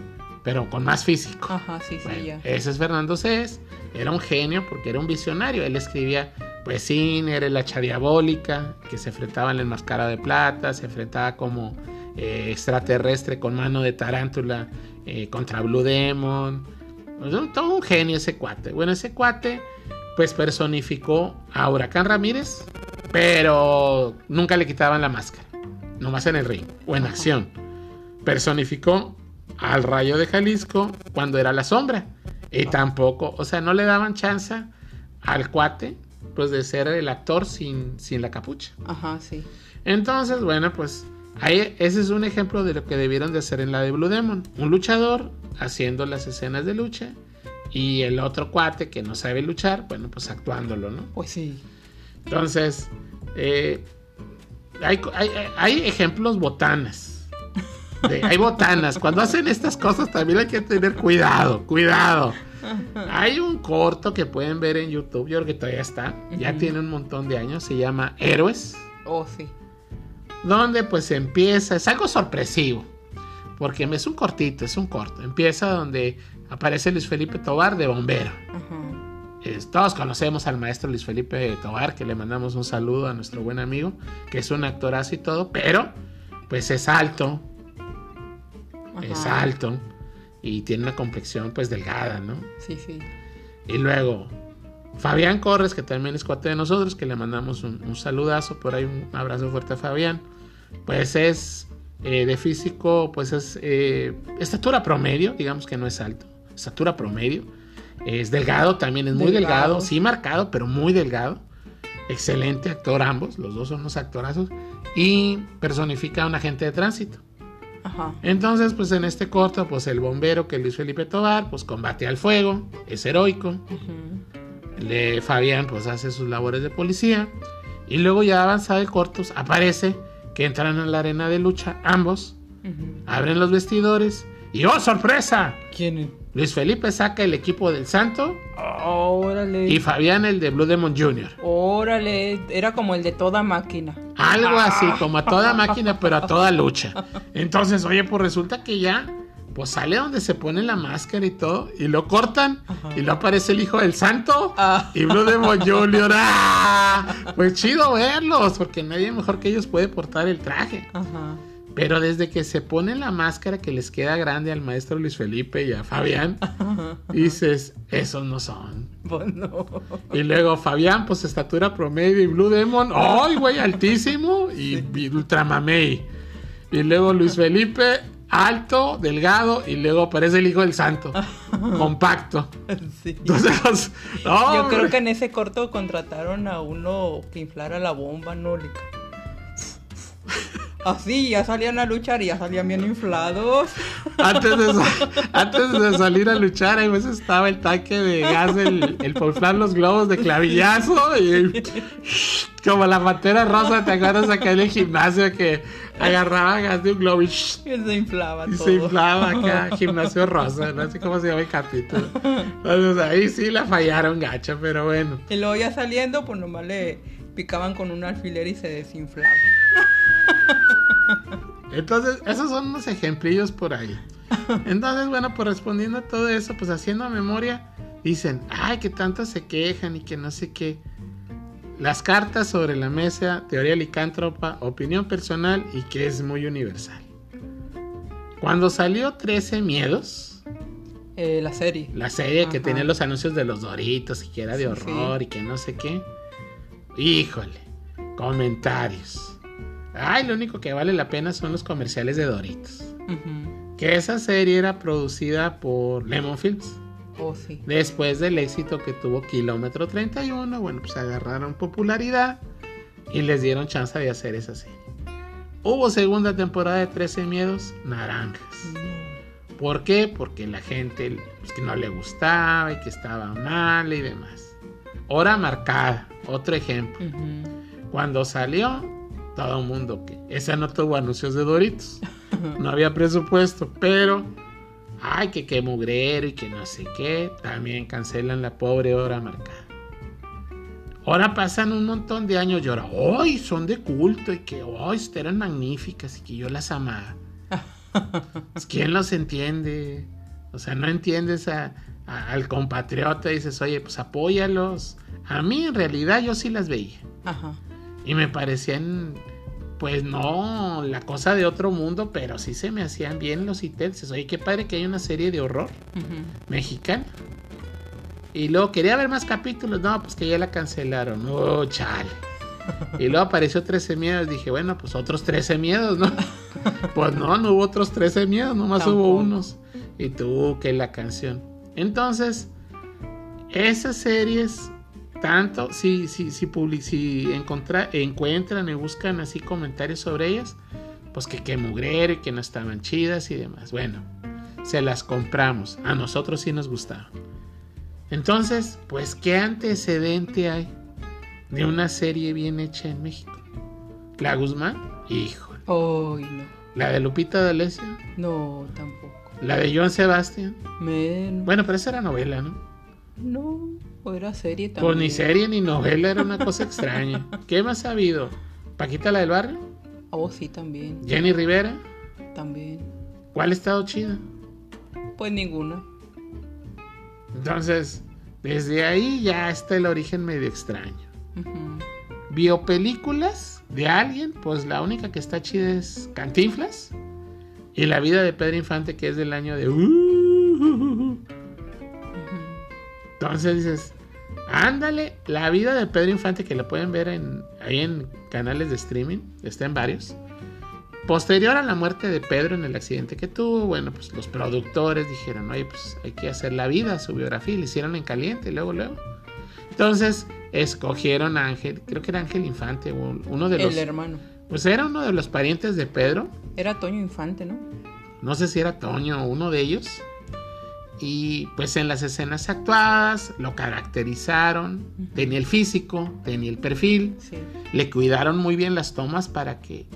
pero con más físico. Ajá, sí, sí, Bueno, ya. ese es Fernando Cés. Era un genio porque era un visionario. Él escribía pues cine, era el hacha diabólica, que se enfrentaba en el máscara de plata, se enfrentaba como eh, extraterrestre con mano de tarántula eh, contra Blue Demon. Pues, todo un genio ese cuate. Bueno, ese cuate pues personificó a Huracán Ramírez, pero nunca le quitaban la máscara. Nomás en el ring o en acción. Personificó al Rayo de Jalisco cuando era la sombra. Y tampoco, o sea, no le daban chance al cuate pues de ser el actor sin, sin la capucha. Ajá, sí. Entonces, bueno, pues ahí ese es un ejemplo de lo que debieron de hacer en la de Blue Demon. Un luchador haciendo las escenas de lucha y el otro cuate que no sabe luchar, bueno, pues actuándolo, ¿no? Pues sí. Entonces, eh, hay, hay- hay ejemplos botanas. De- hay botanas. Cuando hacen estas cosas también hay que tener cuidado, cuidado. Hay un corto que pueden ver en YouTube, yo creo que todavía está, ya tiene un montón de años, se llama Héroes, Oh, sí. donde pues empieza, es algo sorpresivo, porque es un cortito, es un corto, empieza donde aparece Luis Felipe Tobar de bombero. Es- todos conocemos al maestro Luis Felipe Tobar, que le mandamos un saludo a nuestro buen amigo, que es un actorazo y todo, pero pues es alto, es alto y tiene una complexión pues delgada, ¿no? Sí, sí. Y luego Fabián Corres, que también es cuate de nosotros, que le mandamos un, un saludazo, por ahí un abrazo fuerte a Fabián, pues es eh, de físico, pues es eh, estatura promedio, digamos que no es alto, estatura promedio. Es delgado también, es muy delgado, Delgado. sí marcado, pero muy delgado. Excelente actor ambos, los dos son unos actorazos. Y personifica a un agente de tránsito. Ajá. Entonces, pues en este corto, pues el bombero que Luis Felipe Tobar, pues combate al fuego, es heroico. Le, Fabián pues hace sus labores de policía. Y luego ya avanzado el corto, pues, aparece que entran en la arena de lucha ambos, abren los vestidores y ¡oh, sorpresa! ¿Quién es? Luis Felipe saca el equipo del Santo Órale. y Fabián el de Blue Demon Jr. Órale. Era como el de toda máquina. Algo así, como a toda máquina, pero a toda lucha. Entonces, oye, pues resulta que ya, pues sale donde se pone la máscara y todo, y lo cortan, Ajá. y lo aparece el hijo del santo, Ah. y Blue Demon Jr. ¡ah! Pues chido verlos, porque nadie mejor que ellos puede portar el traje. Ajá. Pero desde que se pone la máscara que les queda grande al maestro Luis Felipe y a Fabián, dices, esos no son. Pues no. Y luego Fabián, pues estatura promedio y Blue Demon, ¡ay, güey, altísimo! Y, y Ultramamey. Y luego Luis Felipe, alto, delgado, y luego aparece el hijo del santo, compacto. Sí. Entonces, no, Yo creo que en ese corto contrataron a uno que inflara la bomba, ¿no? Así, ya salían a luchar y ya salían bien inflados. Antes de, sa- antes de salir a luchar, ahí veces estaba el tanque de gas, el, el inflar los globos de clavillazo y como la pantera rosa, ¿te acuerdas acá en el gimnasio que agarraba gas de un globo y, Y se inflaba y todo. se inflaba acá, gimnasio rosa, no sé cómo se llama el capítulo. Entonces ahí sí la fallaron gacho, pero bueno. Y luego ya saliendo, pues nomás le picaban con un alfiler y se desinflaba. Entonces, esos son unos ejemplillos por ahí. Entonces, bueno, pues respondiendo a todo eso, pues haciendo memoria, dicen, ay, que tanto se quejan y que no sé qué. Las cartas sobre la mesa, teoría licántropa, opinión personal y que es muy universal. Cuando salió 13 Miedos, Eh, la serie. la serie que tenía los anuncios de los Doritos y que era de Sí, horror y que no sé qué. Híjole, comentarios. Ay, lo único que vale la pena son los comerciales de Doritos. Que esa serie era producida por Lemon Films. Oh, sí. Después del éxito que tuvo Kilómetro 31, bueno, pues agarraron popularidad y les dieron chance de hacer esa serie. Hubo segunda temporada de 13 Miedos Naranjas. ¿Por qué? Porque la gente pues, que no le gustaba y que estaba mal y demás. Hora marcada, otro ejemplo. Ujú. Cuando salió, todo el mundo que esa no tuvo anuncios de Doritos. No había presupuesto, pero ay, que qué mugrero y que no sé qué, también cancelan la pobre hora marcada. Ahora pasan un montón de años y ahora, ¡ay! Son de culto y que, ¡ay! Eran magníficas y que yo las amaba. Pues, ¿Quién los entiende? O sea, no entiendes a, a- al compatriota y dices, oye, pues apóyalos. A mí en realidad yo sí las veía. Ajá. Y me parecían, pues no, la cosa de otro mundo, pero sí se me hacían bien los itenses. Oye, qué padre que hay una serie de horror mexicana. Y luego quería ver más capítulos, no, pues que ya la cancelaron. Oh, chale. Y luego apareció 13 miedos. Dije, bueno, pues otros 13 miedos, ¿no? Pues no, no hubo otros 13 miedos, nomás hubo Tampoco. unos. Y tuvo que la canción. Entonces, esas series, tanto, si, si, si, public- si encontra- encuentran y buscan así comentarios sobre ellas, pues que qué mugrero y que no estaban chidas y demás. Bueno, se las compramos. A nosotros sí nos gustaban. Entonces, pues, ¿qué antecedente hay de una serie bien hecha en México? La Guzmán, hijo. Ay, no. La de Lupita D'Alessio, No, tampoco. la de Joan Sebastián. Men. Bueno, pero esa era novela, ¿no? No, o era serie también. Pues ni serie ni novela, era una cosa extraña. ¿Qué más ha habido? Paquita la del barrio, Oh, sí, también. Jenny Rivera, También. ¿cuál ha estado chida? Pues ninguna. Entonces, desde ahí ya está el origen medio extraño. Ujú. Biopelículas de alguien, pues la única que está chida es Cantinflas. Y la vida de Pedro Infante, que es del año de... Ujú. Entonces dices, ándale, la vida de Pedro Infante, que la pueden ver en, ahí en canales de streaming, está en varios. Posterior a la muerte de Pedro en el accidente que tuvo, bueno, pues los productores dijeron, oye, pues hay que hacer la vida, su biografía, y le hicieron en caliente, luego, luego. Entonces, escogieron a Ángel, creo que era Ángel Infante, un- uno de los... El hermano. Pues era uno de los parientes de Pedro, Era Toño Infante, ¿no? no sé si era Toño o uno de ellos. Y pues en las escenas actuadas lo caracterizaron, tenía el físico, tenía el perfil, Sí. le cuidaron muy bien las tomas para que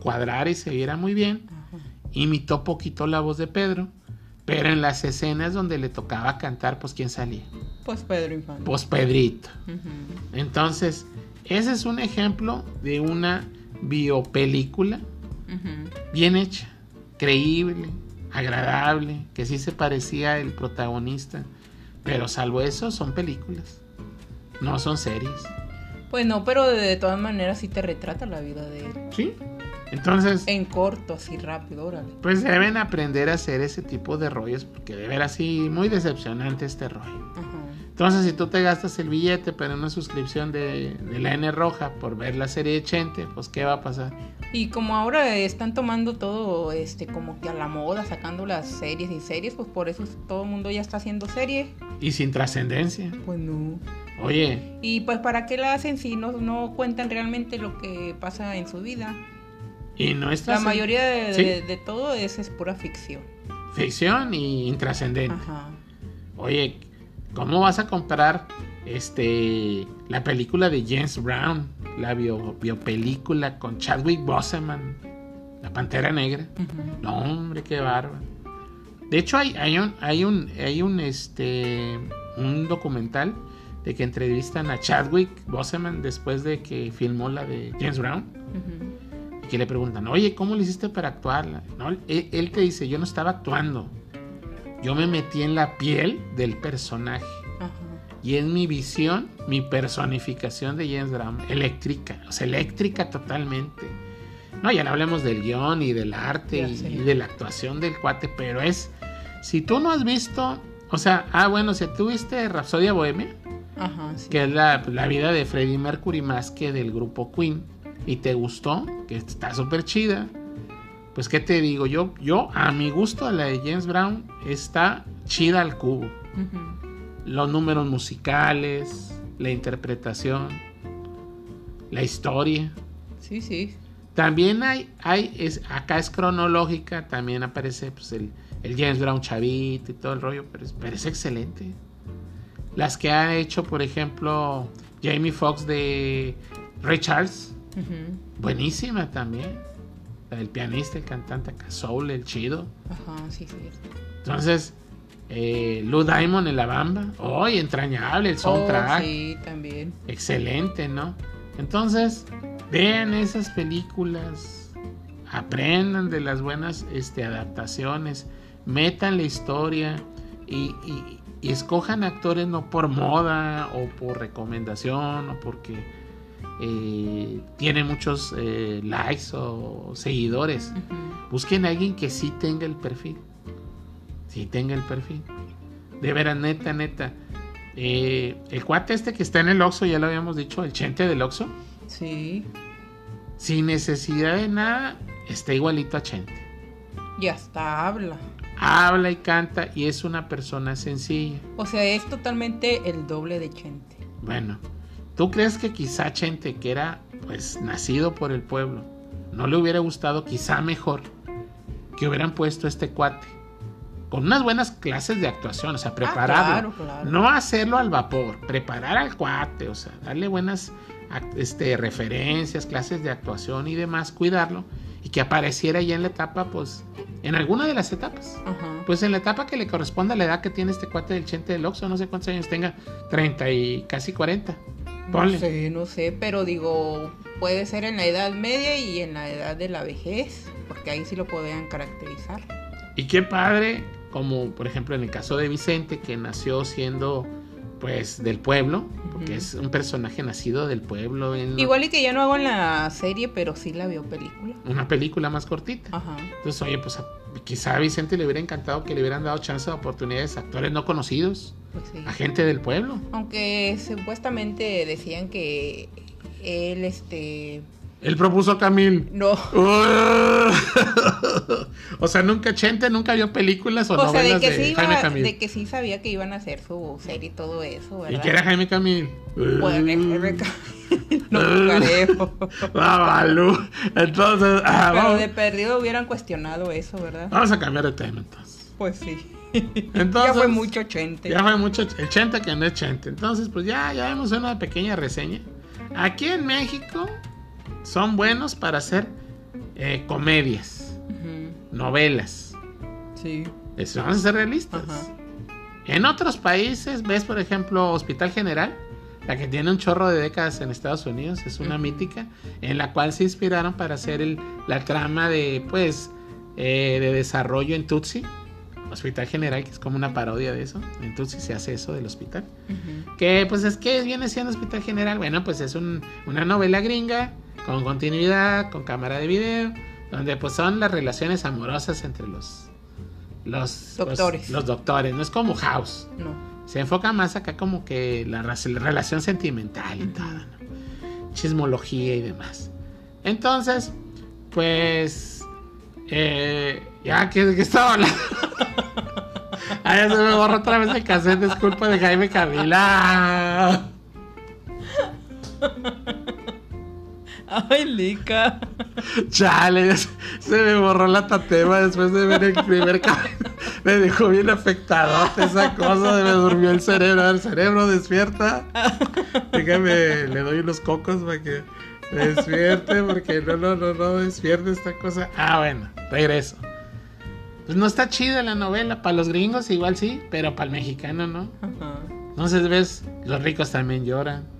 cuadrara y se viera muy bien. Imitó poquito la voz de Pedro, pero en las escenas donde le tocaba cantar, pues quién salía, Pues Pedro Infante. pues Pedrito. Entonces, ese es un ejemplo de una biopelícula bien hecha, creíble, agradable, que sí se parecía el protagonista. Pero salvo eso, son películas. No son series. Pues no, pero de, de todas maneras sí te retrata la vida de él. ¿Sí? Entonces, En corto, así rápido, órale. pues deben aprender a hacer ese tipo de rollos, porque de ver así muy decepcionante este rollo. Ajá. Entonces, si tú te gastas el billete, pero una suscripción de, de la N roja por ver la serie de Chente, pues ¿qué va a pasar? Y como ahora están tomando todo este como que a la moda, sacando las series y series, pues por eso todo el mundo ya está haciendo serie. Y sin trascendencia. Pues no. Oye, Y pues para qué la hacen si no, no cuentan realmente lo que pasa en su vida. y no es La mayoría de, Sí. de- de todo es, es pura ficción. ficción y intrascendente. Ajá. Oye, ¿cómo vas a comparar este la película de James Brown, la bio, biopelícula con Chadwick Boseman, la Pantera Negra? No, hombre, qué bárbaro. De hecho, hay, hay un, hay un, hay un, este, un documental de que entrevistan a Chadwick Boseman después de que filmó la de James Brown y que le preguntan, oye, ¿cómo le hiciste para actuarla? No, él, él te dice, yo no estaba actuando, yo me metí en la piel del personaje Ajá. y es mi visión, mi personificación de James Brown, eléctrica, o sea, eléctrica totalmente. No, ya no hablemos del guion y del arte y, de la actuación del cuate, pero es, si tú no has visto, o sea, ah, bueno, si tú viste Rapsodia Bohemia, Ajá, sí. que es la, la vida de Freddie Mercury más que del grupo Queen, y te gustó, que está súper chida, pues qué te digo, yo, yo a mi gusto la de James Brown está chida al cubo. Los números musicales, la interpretación, la historia. Sí, sí. También hay, hay es, acá es cronológica, también aparece pues, el, el James Brown chavito y todo el rollo, pero es, pero es excelente. Las que ha hecho, por ejemplo, Jamie Foxx de Ray Charles, buenísima también. Del pianista, el cantante acá, Soul, el chido. Ajá, sí, sí. Entonces, eh, Lou Diamond en la bamba, ¡ay, entrañable el soundtrack! Oh, sí, también. excelente, ¿no? Entonces, vean esas películas, aprendan de las buenas este, adaptaciones, metan la historia y, y- y escojan actores no por moda o por recomendación o porque eh, tiene muchos eh, likes o seguidores. Busquen a alguien que sí tenga el perfil. Sí tenga el perfil. De veras, neta, neta. Eh, el cuate este que está en el Oxxo, ya lo habíamos dicho, el chente del Oxxo, Sí, sin necesidad de nada, está igualito a Chente. y hasta habla. Habla y canta y es una persona sencilla. O sea, es totalmente el doble de Chente. Bueno, ¿tú crees que quizá Chente, que era pues nacido por el pueblo, no le hubiera gustado quizá mejor que hubieran puesto este cuate? Con unas buenas clases de actuación, o sea, prepararlo. claro, claro. No hacerlo al vapor, preparar al cuate, o sea, darle buenas este, referencias, clases de actuación y demás, cuidarlo. Y que apareciera ya en la etapa, pues, en alguna de las etapas. Ajá. Pues en la etapa que le corresponda a la edad que tiene este cuate del Chente del Oxxo, no sé cuántos años tenga, 30 y casi 40. Ponle. No sé, no sé, pero digo, puede ser en la edad media y en la edad de la vejez, porque ahí sí lo podrían caracterizar. Y qué padre, como por ejemplo en el caso de Vicente, que nació siendo pues del pueblo, porque es un personaje nacido del pueblo en Igual y que ya no hago en la serie, pero sí la vio película. una película más cortita. Ajá. Entonces, oye, pues a- quizá a Vicente le hubiera encantado que le hubieran dado chance de oportunidades a actores no conocidos, Pues sí. a gente del pueblo. Aunque supuestamente decían que él, este... Él propuso a Camil. No. o sea, nunca Chente nunca vio películas o, O sea, de novelas que, de, sí Jaime iba, Camil. de que sí sabía que iban a hacer su serie y todo eso, ¿Y ¿verdad? que era Jaime Camil? Pues, reca- no creo. Ah. Entonces, ah, Pero vamos, de perdido hubieran cuestionado eso, ¿verdad? vamos a cambiar de tema entonces. Pues sí. Entonces, ya fue mucho chente. Ya fue mucho ch- el Chente que no es Chente. Entonces, pues ya, ya vemos una pequeña reseña. Aquí en México son buenos para hacer eh, comedias, novelas. Sí. Eso, vamos a ser realistas. En otros países, ves por ejemplo Hospital General, la que tiene un chorro de décadas en Estados Unidos, es una mítica, en la cual se inspiraron para hacer el- la trama de, pues, eh, de desarrollo en Tutsi. Hospital General, que es como una parodia de eso. En Tutsi se hace eso del hospital. Que pues es que viene siendo Hospital General. Bueno, pues es un- una novela gringa con continuidad, con cámara de video, donde pues son las relaciones amorosas entre los los pues, Doctores. los doctores. No es como House. No. Se enfoca más acá como que la, relación sentimental y todo, ¿no? Chismología y demás. Entonces, pues eh, ya que, que estaba hablando. Ya se me borró otra vez el cassette, es culpa de Jaime Camila. Ay, Lica. Chale, se, me borró la tatema después de ver el primer capítulo. Me dejó bien afectado esa cosa, me durmió el cerebro. Ver, cerebro, despierta. Déjame, le doy unos cocos para que me despierte, porque no, no, no, no despierte esta cosa. Ah, bueno, regreso. Pues no está chida la novela, para los gringos igual sí, pero para el mexicano no. Entonces ves, los ricos también lloran.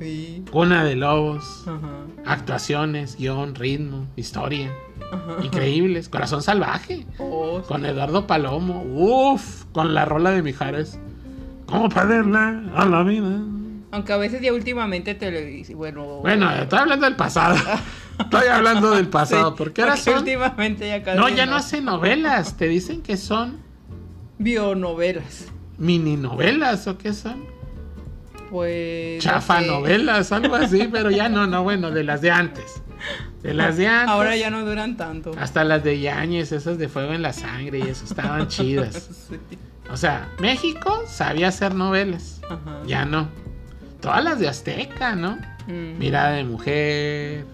Sí. Cuna de lobos, Ajá. actuaciones, guion, ritmo, historia. Ajá. Increíbles. Corazón salvaje. Oh, sí. Con Eduardo Palomo. Uf, con la rola de Mijares. ¿Cómo perderla a la vida? Aunque a veces ya últimamente televisión. Bueno. Bueno, estoy hablando del pasado. Estoy hablando del pasado. Sí, porque ahora porque son. últimamente ya casi No, ya no hacen novelas. Te dicen que son Bionovelas. mini novelas o qué son. Pues. no Chafa sé. novelas, algo así, pero ya no, no, bueno, de las de antes. De las de antes. Ahora ya no duran tanto. Hasta las de Yañez, esas de fuego en la sangre y eso estaban chidas. Sí. O sea, México sabía hacer novelas. Ajá. Ya no. Todas las de Azteca, ¿no? Mm. Mirada de mujer.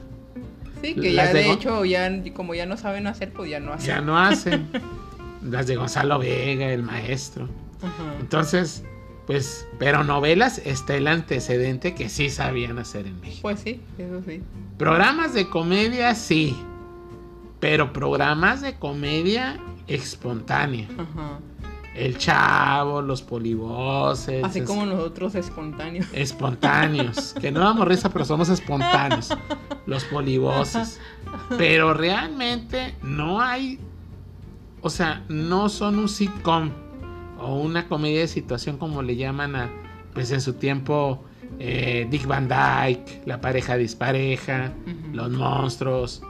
Sí, que ya de hecho, ya como ya no saben hacer, pues ya no hacen. Ya no hacen. las de Gonzalo Vega, el maestro. Ajá. Entonces, pues, pero novelas está el antecedente que sí sabían hacer en México. Pues sí, eso sí. Programas de comedia, sí. Pero programas de comedia espontánea. Ajá. El Chavo, los polivoces. Así es- como nosotros espontáneos. espontáneos. que no damos risa, pero somos espontáneos. Los polivoces. Pero realmente no hay o sea, no son un sitcom o una comedia de situación como le llaman a, pues en su tiempo, eh, Dick Van Dyke, la pareja dispareja, los monstruos,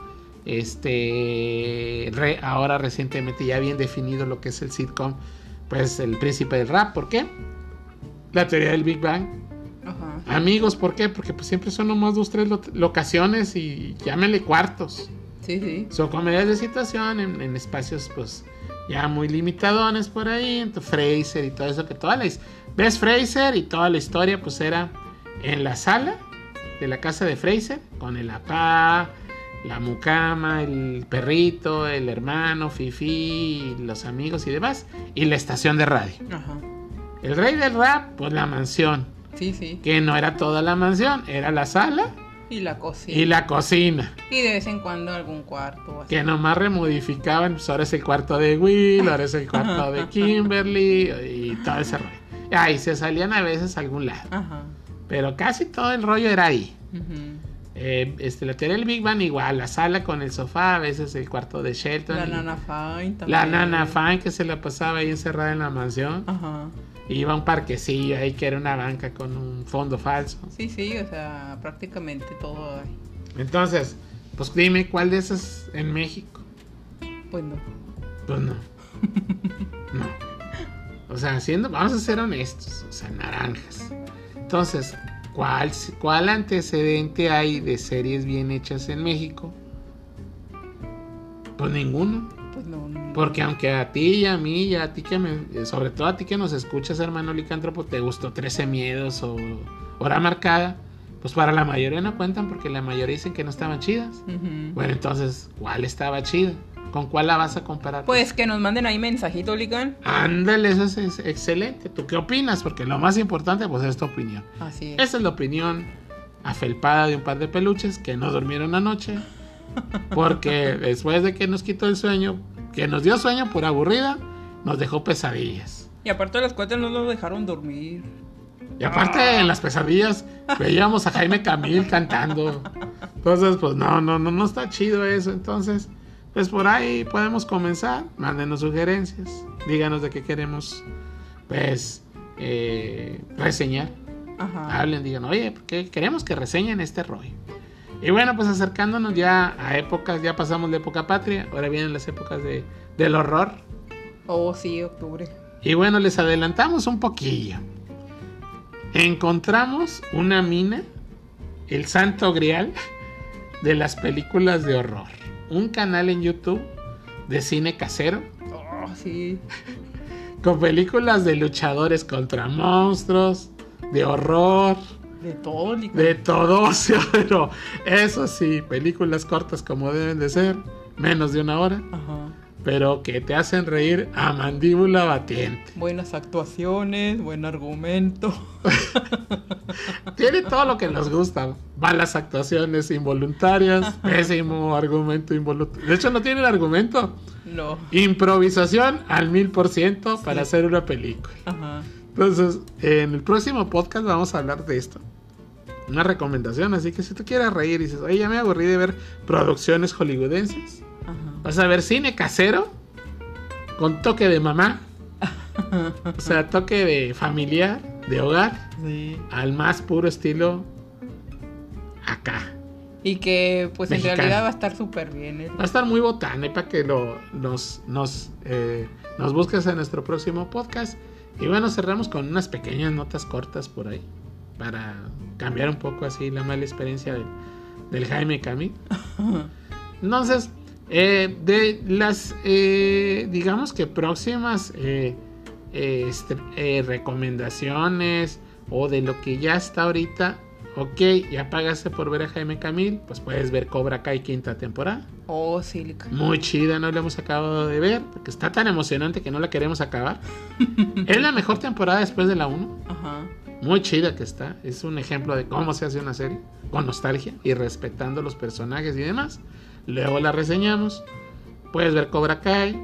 este, ahora recientemente ya bien definido lo que es el sitcom, pues el príncipe del rap, ¿por qué? La teoría del Big Bang. Amigos, ¿por qué? Porque pues siempre son nomás dos, tres locaciones y llámenle cuartos. Sí, sí. Son comedias de situación en, espacios pues ya muy limitadones por ahí, entonces Fraser y todo eso que toda la ves Fraser y toda la historia pues era en la sala de la casa de Fraser con el apá, la mucama, el perrito, el hermano, Fifi, los amigos y demás, y la estación de radio. Ajá. El rey del rap, pues la mansión. Sí, sí. Que no era toda la mansión, era la sala. Y la cocina. Y la cocina. Y de vez en cuando algún cuarto. Así. Que nomás remodificaban, pues ahora es el cuarto de Will, ahora es el cuarto de Kimberly y todo ese rollo. Ahí se salían a veces a algún lado. Ajá. Pero casi todo el rollo era ahí. Eh, este, la teoría del Big Bang igual, la sala con el sofá, a veces el cuarto de Shelton. La Nana Fine también. La Nana Fine que se la pasaba ahí encerrada en la mansión. Ajá. Iba a un parquecillo ahí que era una banca con un fondo falso. Sí, sí, o sea, prácticamente todo ahí. Entonces, pues dime cuál de esas en México. Pues no. Pues no. no. O sea, siendo, vamos a ser honestos, o sea, naranjas. Entonces, ¿cuál, ¿cuál antecedente hay de series bien hechas en México? Pues ninguno. Porque aunque a ti y a mí y a ti que me, sobre todo a ti que nos escuchas, hermano licántropo, te gustó 13 miedos o hora marcada, pues para la mayoría no cuentan porque la mayoría dicen que no estaban chidas. Bueno, entonces, ¿cuál estaba chida? ¿Con cuál la vas a comparar? Pues que nos manden ahí mensajito, Lican. Ándale, eso es, excelente. ¿Tú qué opinas? Porque lo más importante, pues, es tu opinión. Así es. Esa es la opinión afelpada de un par de peluches que no durmieron anoche. Porque después de que nos quitó el sueño, que nos dio sueño por aburrida, nos dejó pesadillas. Y aparte de las cuatro no nos dejaron dormir. Y aparte en las pesadillas veíamos a Jaime Camil cantando. Entonces, pues no, no, no, no está chido eso. Entonces, pues por ahí podemos comenzar. Mándenos sugerencias. Díganos de qué queremos, pues, eh, reseñar. Hablen, digan, oye, qué queremos que reseñen este rollo. Y bueno, pues acercándonos ya a épocas, ya pasamos la época patria, ahora vienen las épocas de, del horror. Oh, sí, octubre. Y bueno, les adelantamos un poquillo. Encontramos una mina, el santo grial de las películas de horror. Un canal en YouTube de cine casero. Oh, sí. Con películas de luchadores contra monstruos, de horror de todo, De todo, pero eso sí, películas cortas como deben de ser, menos de una hora. Pero que te hacen reír a mandíbula batiente. Buenas actuaciones, buen argumento. Tiene todo lo que nos gusta. Malas actuaciones involuntarias, pésimo argumento involuntario. De hecho, no tiene el argumento. No. Improvisación al mil por ciento para hacer una película. Ajá. Entonces, en el próximo podcast vamos a hablar de esto. Una recomendación, así que si tú quieres reír y dices, oye, ya me aburrí de ver producciones hollywoodenses, vas a ver cine casero con toque de mamá, o sea, toque de familiar, de hogar, al más puro estilo acá. Y que pues en realidad va a estar súper bien. ¿eh? Va a estar muy botana y para que lo, nos, nos, eh, nos busques en nuestro próximo podcast. Y bueno, cerramos con unas pequeñas notas cortas por ahí. Para cambiar un poco así la mala experiencia del, Jaime Camil. Entonces, eh, de las, eh, digamos que próximas eh, este, recomendaciones o de lo que ya está ahorita, ok, ya pagaste por ver a Jaime Camil, pues puedes ver Cobra Kai quinta temporada. Oh, sí. Muy chida, no la hemos acabado de ver, porque está tan emocionante que no la queremos acabar. es la mejor temporada después de la 1. Ajá. Muy chida que está. Es un ejemplo de cómo se hace una serie, con nostalgia y respetando los personajes y demás. Luego la reseñamos. Puedes ver Cobra Kai,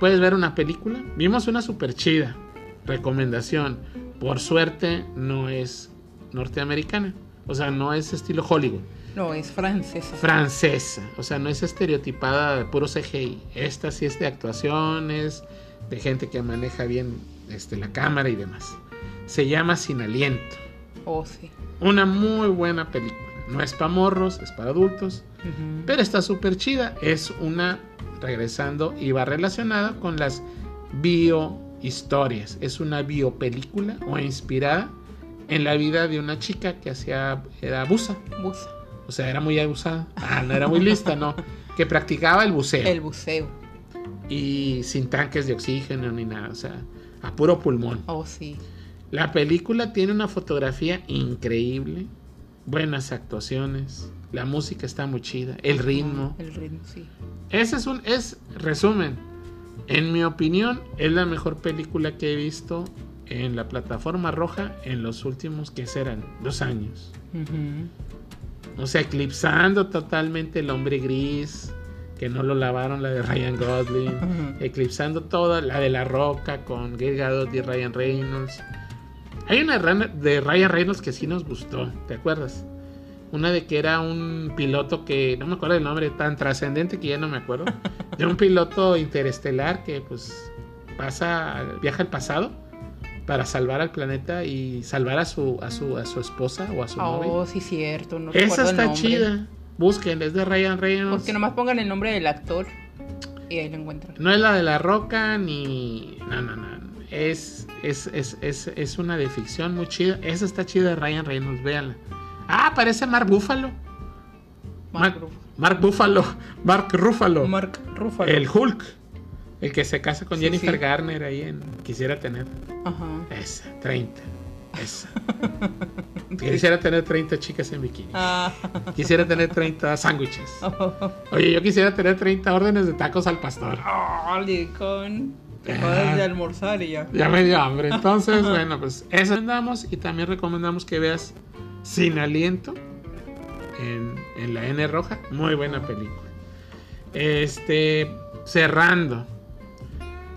puedes ver una película. Vimos una super chida. Recomendación. Por suerte no es norteamericana. O sea, no es estilo Hollywood No, es francesa. Francesa. O sea, no es estereotipada de puro CGI. Esta sí es de actuaciones, de gente que maneja bien este, la cámara y demás. Se llama Sin Aliento. Oh, sí. Una muy buena película. No es para morros, es para adultos. Pero está súper chida. Es una, regresando, y va relacionada con las biohistorias. Es una biopelícula o inspirada en la vida de una chica que hacía, era buza. Buza. O sea, era muy abusada. Ah, no era muy lista, no. Que practicaba el buceo. El buceo. Y sin tanques de oxígeno ni nada. O sea, a puro pulmón. Oh, sí. La película tiene una fotografía increíble. Buenas actuaciones. La música está muy chida. El ritmo. El ritmo, sí. Ese es un. Es resumen. En mi opinión, es la mejor película que he visto en la plataforma roja en los últimos que serán dos años. O sea, eclipsando totalmente el hombre gris, que no lo lavaron, la de Ryan Gosling, eclipsando toda la de La Roca con Gail Gadot y Ryan Reynolds. Hay una de Ryan Reynolds que sí nos gustó, ¿te acuerdas? Una de que era un piloto que, no me acuerdo el nombre, tan trascendente que ya no me acuerdo, de un piloto interestelar que pues pasa, viaja al pasado para salvar al planeta y salvar a su a su a su esposa o a su oh, novia. sí, cierto. No Esa el está chida. Busquen, es de Ryan Reynolds. Porque nomás pongan el nombre del actor y ahí lo encuentran. No es la de la roca ni. No, no, no. Es, es, es, es, es una de ficción muy chida. Esa está chida de Ryan Reynolds, véanla. Ah, parece Mark Buffalo. Mark, Mark, Mark Buffalo. Mark Ruffalo. Mark Ruffalo. El Hulk. El que se casa con Sí, Jennifer sí. Garner ahí en Quisiera tener. Ajá. Esa, 30. Esa. Quisiera tener 30 chicas en bikini. Ah. Quisiera tener 30 sándwiches. Oye, yo quisiera tener 30 órdenes de tacos al pastor. Oh, Licón. Te acabas de almorzar y ya. Ya me dio hambre. Entonces, bueno, pues eso recomendamos y también recomendamos que veas Sin Aliento en, en la N roja. Muy buena película. Este, cerrando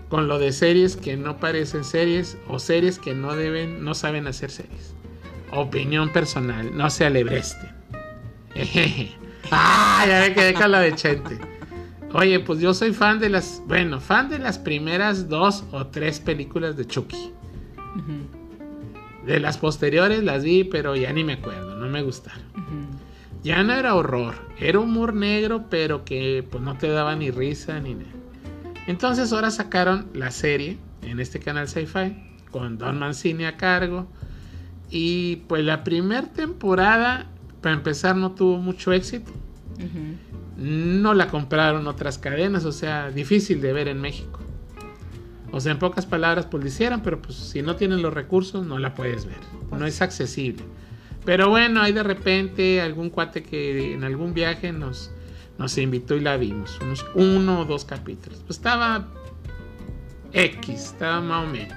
con lo de series que no parecen series o series que no deben, no saben hacer series. Opinión personal, no se alebreste. Ejeje. Ah, ya me quedé con la de Chente. Oye, pues yo soy fan de las, bueno, fan de las primeras dos o tres películas de Chucky. De las posteriores las vi, pero ya ni me acuerdo, no me gustaron. Ya no era horror, era humor negro, pero que pues no te daba ni risa ni nada. Entonces ahora sacaron la serie en este canal Sci-Fi con Don Mancini a cargo. Y pues la primera temporada, para empezar, no tuvo mucho éxito. No la compraron otras cadenas, o sea, difícil de ver en México. O sea, en pocas palabras, pues lo hicieron, pero pues si no tienen los recursos, no la puedes ver. No es accesible. Pero bueno, hay de repente algún cuate que en algún viaje nos, nos invitó y la vimos. Unos uno o dos capítulos. Pues estaba X, estaba más o menos.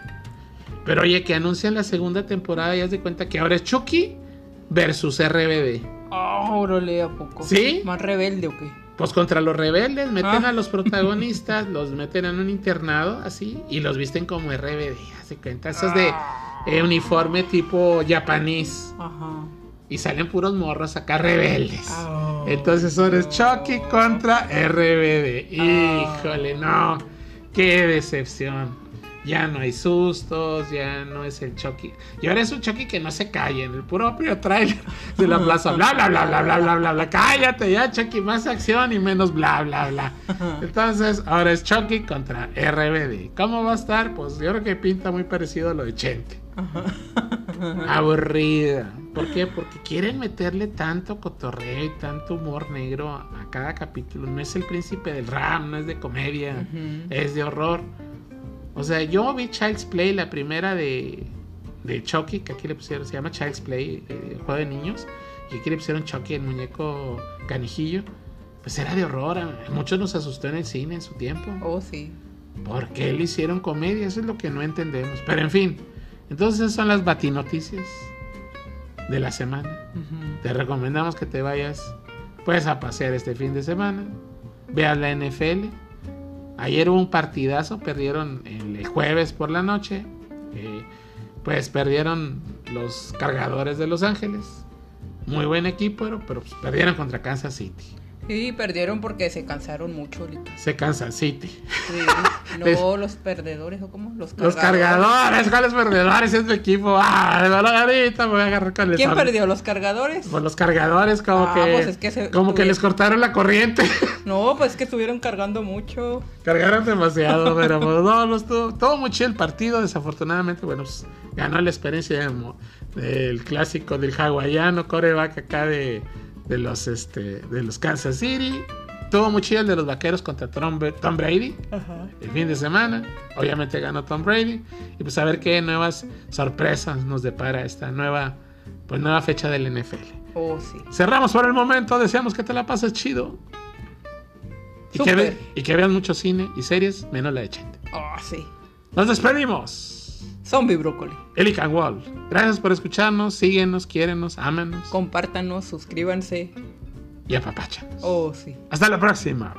Pero oye, que anuncian la segunda temporada y haz de cuenta que ahora es Chucky versus RBD. Ah, órale, ¿a poco? ¿Sí? ¿Más rebelde o qué? Pues contra los rebeldes, meten Ah. a los protagonistas, los meten en un internado así y los visten como RBD. Hace cuenta, esos de eh, uniforme tipo japonés Ajá y salen puros morros acá rebeldes. Ah. Entonces ahora es Chucky contra RBD. Ah. Híjole, no. Qué decepción. Ya no hay sustos, ya no es el Chucky. Y ahora es un Chucky que no se calla en el propio trailer de la plaza. Bla, bla, bla, bla, bla, bla, bla, bla. Cállate ya, Chucky. Más acción y menos bla, bla, bla. Entonces, ahora es Chucky contra RBD. ¿Cómo va a estar? Pues yo creo que pinta muy parecido a lo de Chente. Ajá. Aburrida. ¿Por qué? Porque quieren meterle tanto cotorreo y tanto humor negro a cada capítulo. No es el príncipe del rap, no es de comedia, es de horror. O sea, yo vi Child's Play, la primera de, de Chucky, que aquí le pusieron, se llama Child's Play, juego de niños, y aquí le pusieron Chucky, el muñeco canijillo. Pues era de horror, a muchos nos asustó en el cine en su tiempo. Oh, sí. ¿Por qué le hicieron comedia? Eso es lo que no entendemos. Pero en fin, entonces esas son las batinoticias de la semana. Te recomendamos que te vayas pues a pasear este fin de semana. Veas la NFL. Ayer hubo un partidazo, perdieron el jueves por la noche. eh, pues perdieron los cargadores de Los Ángeles. muy buen equipo, pero, pero pues, perdieron contra Kansas City. Sí, perdieron porque se cansaron mucho ahorita. Se Kansas City. Sí, no los perdedores, ¿o cómo? Los cargadores. Los cargadores, ¿cuáles perdedores es tu equipo? Ah, ahorita me voy a agarrar con el ¿Quién perdió? ¿Los cargadores? Pues los cargadores, como ah, que. Pues es que como que les cortaron la corriente. No, pues es que estuvieron cargando mucho. Cargaron demasiado, pero pues, no, no estuvo. Todo muy chido el partido, desafortunadamente, bueno, pues, ganó la experiencia del clásico del hawaiano, coreback acá de de los, este, de los Kansas City. Tuvo muy chido el de los vaqueros contra Tom, Brady el fin de semana. Obviamente ganó Tom Brady. Y pues a ver qué nuevas sorpresas nos depara esta nueva, pues nueva fecha del NFL. Oh, sí. Cerramos por el momento. Deseamos que te la pases chido. Y que, y que, vean mucho cine y series, menos la de Chente. Oh, sí. Nos despedimos. Zombie Brócoli. Eli Wall. Gracias por escucharnos, síguenos, quiérenos, ámanos. Compártanos, suscríbanse. Y apapáchanos. Oh, sí. Hasta la próxima.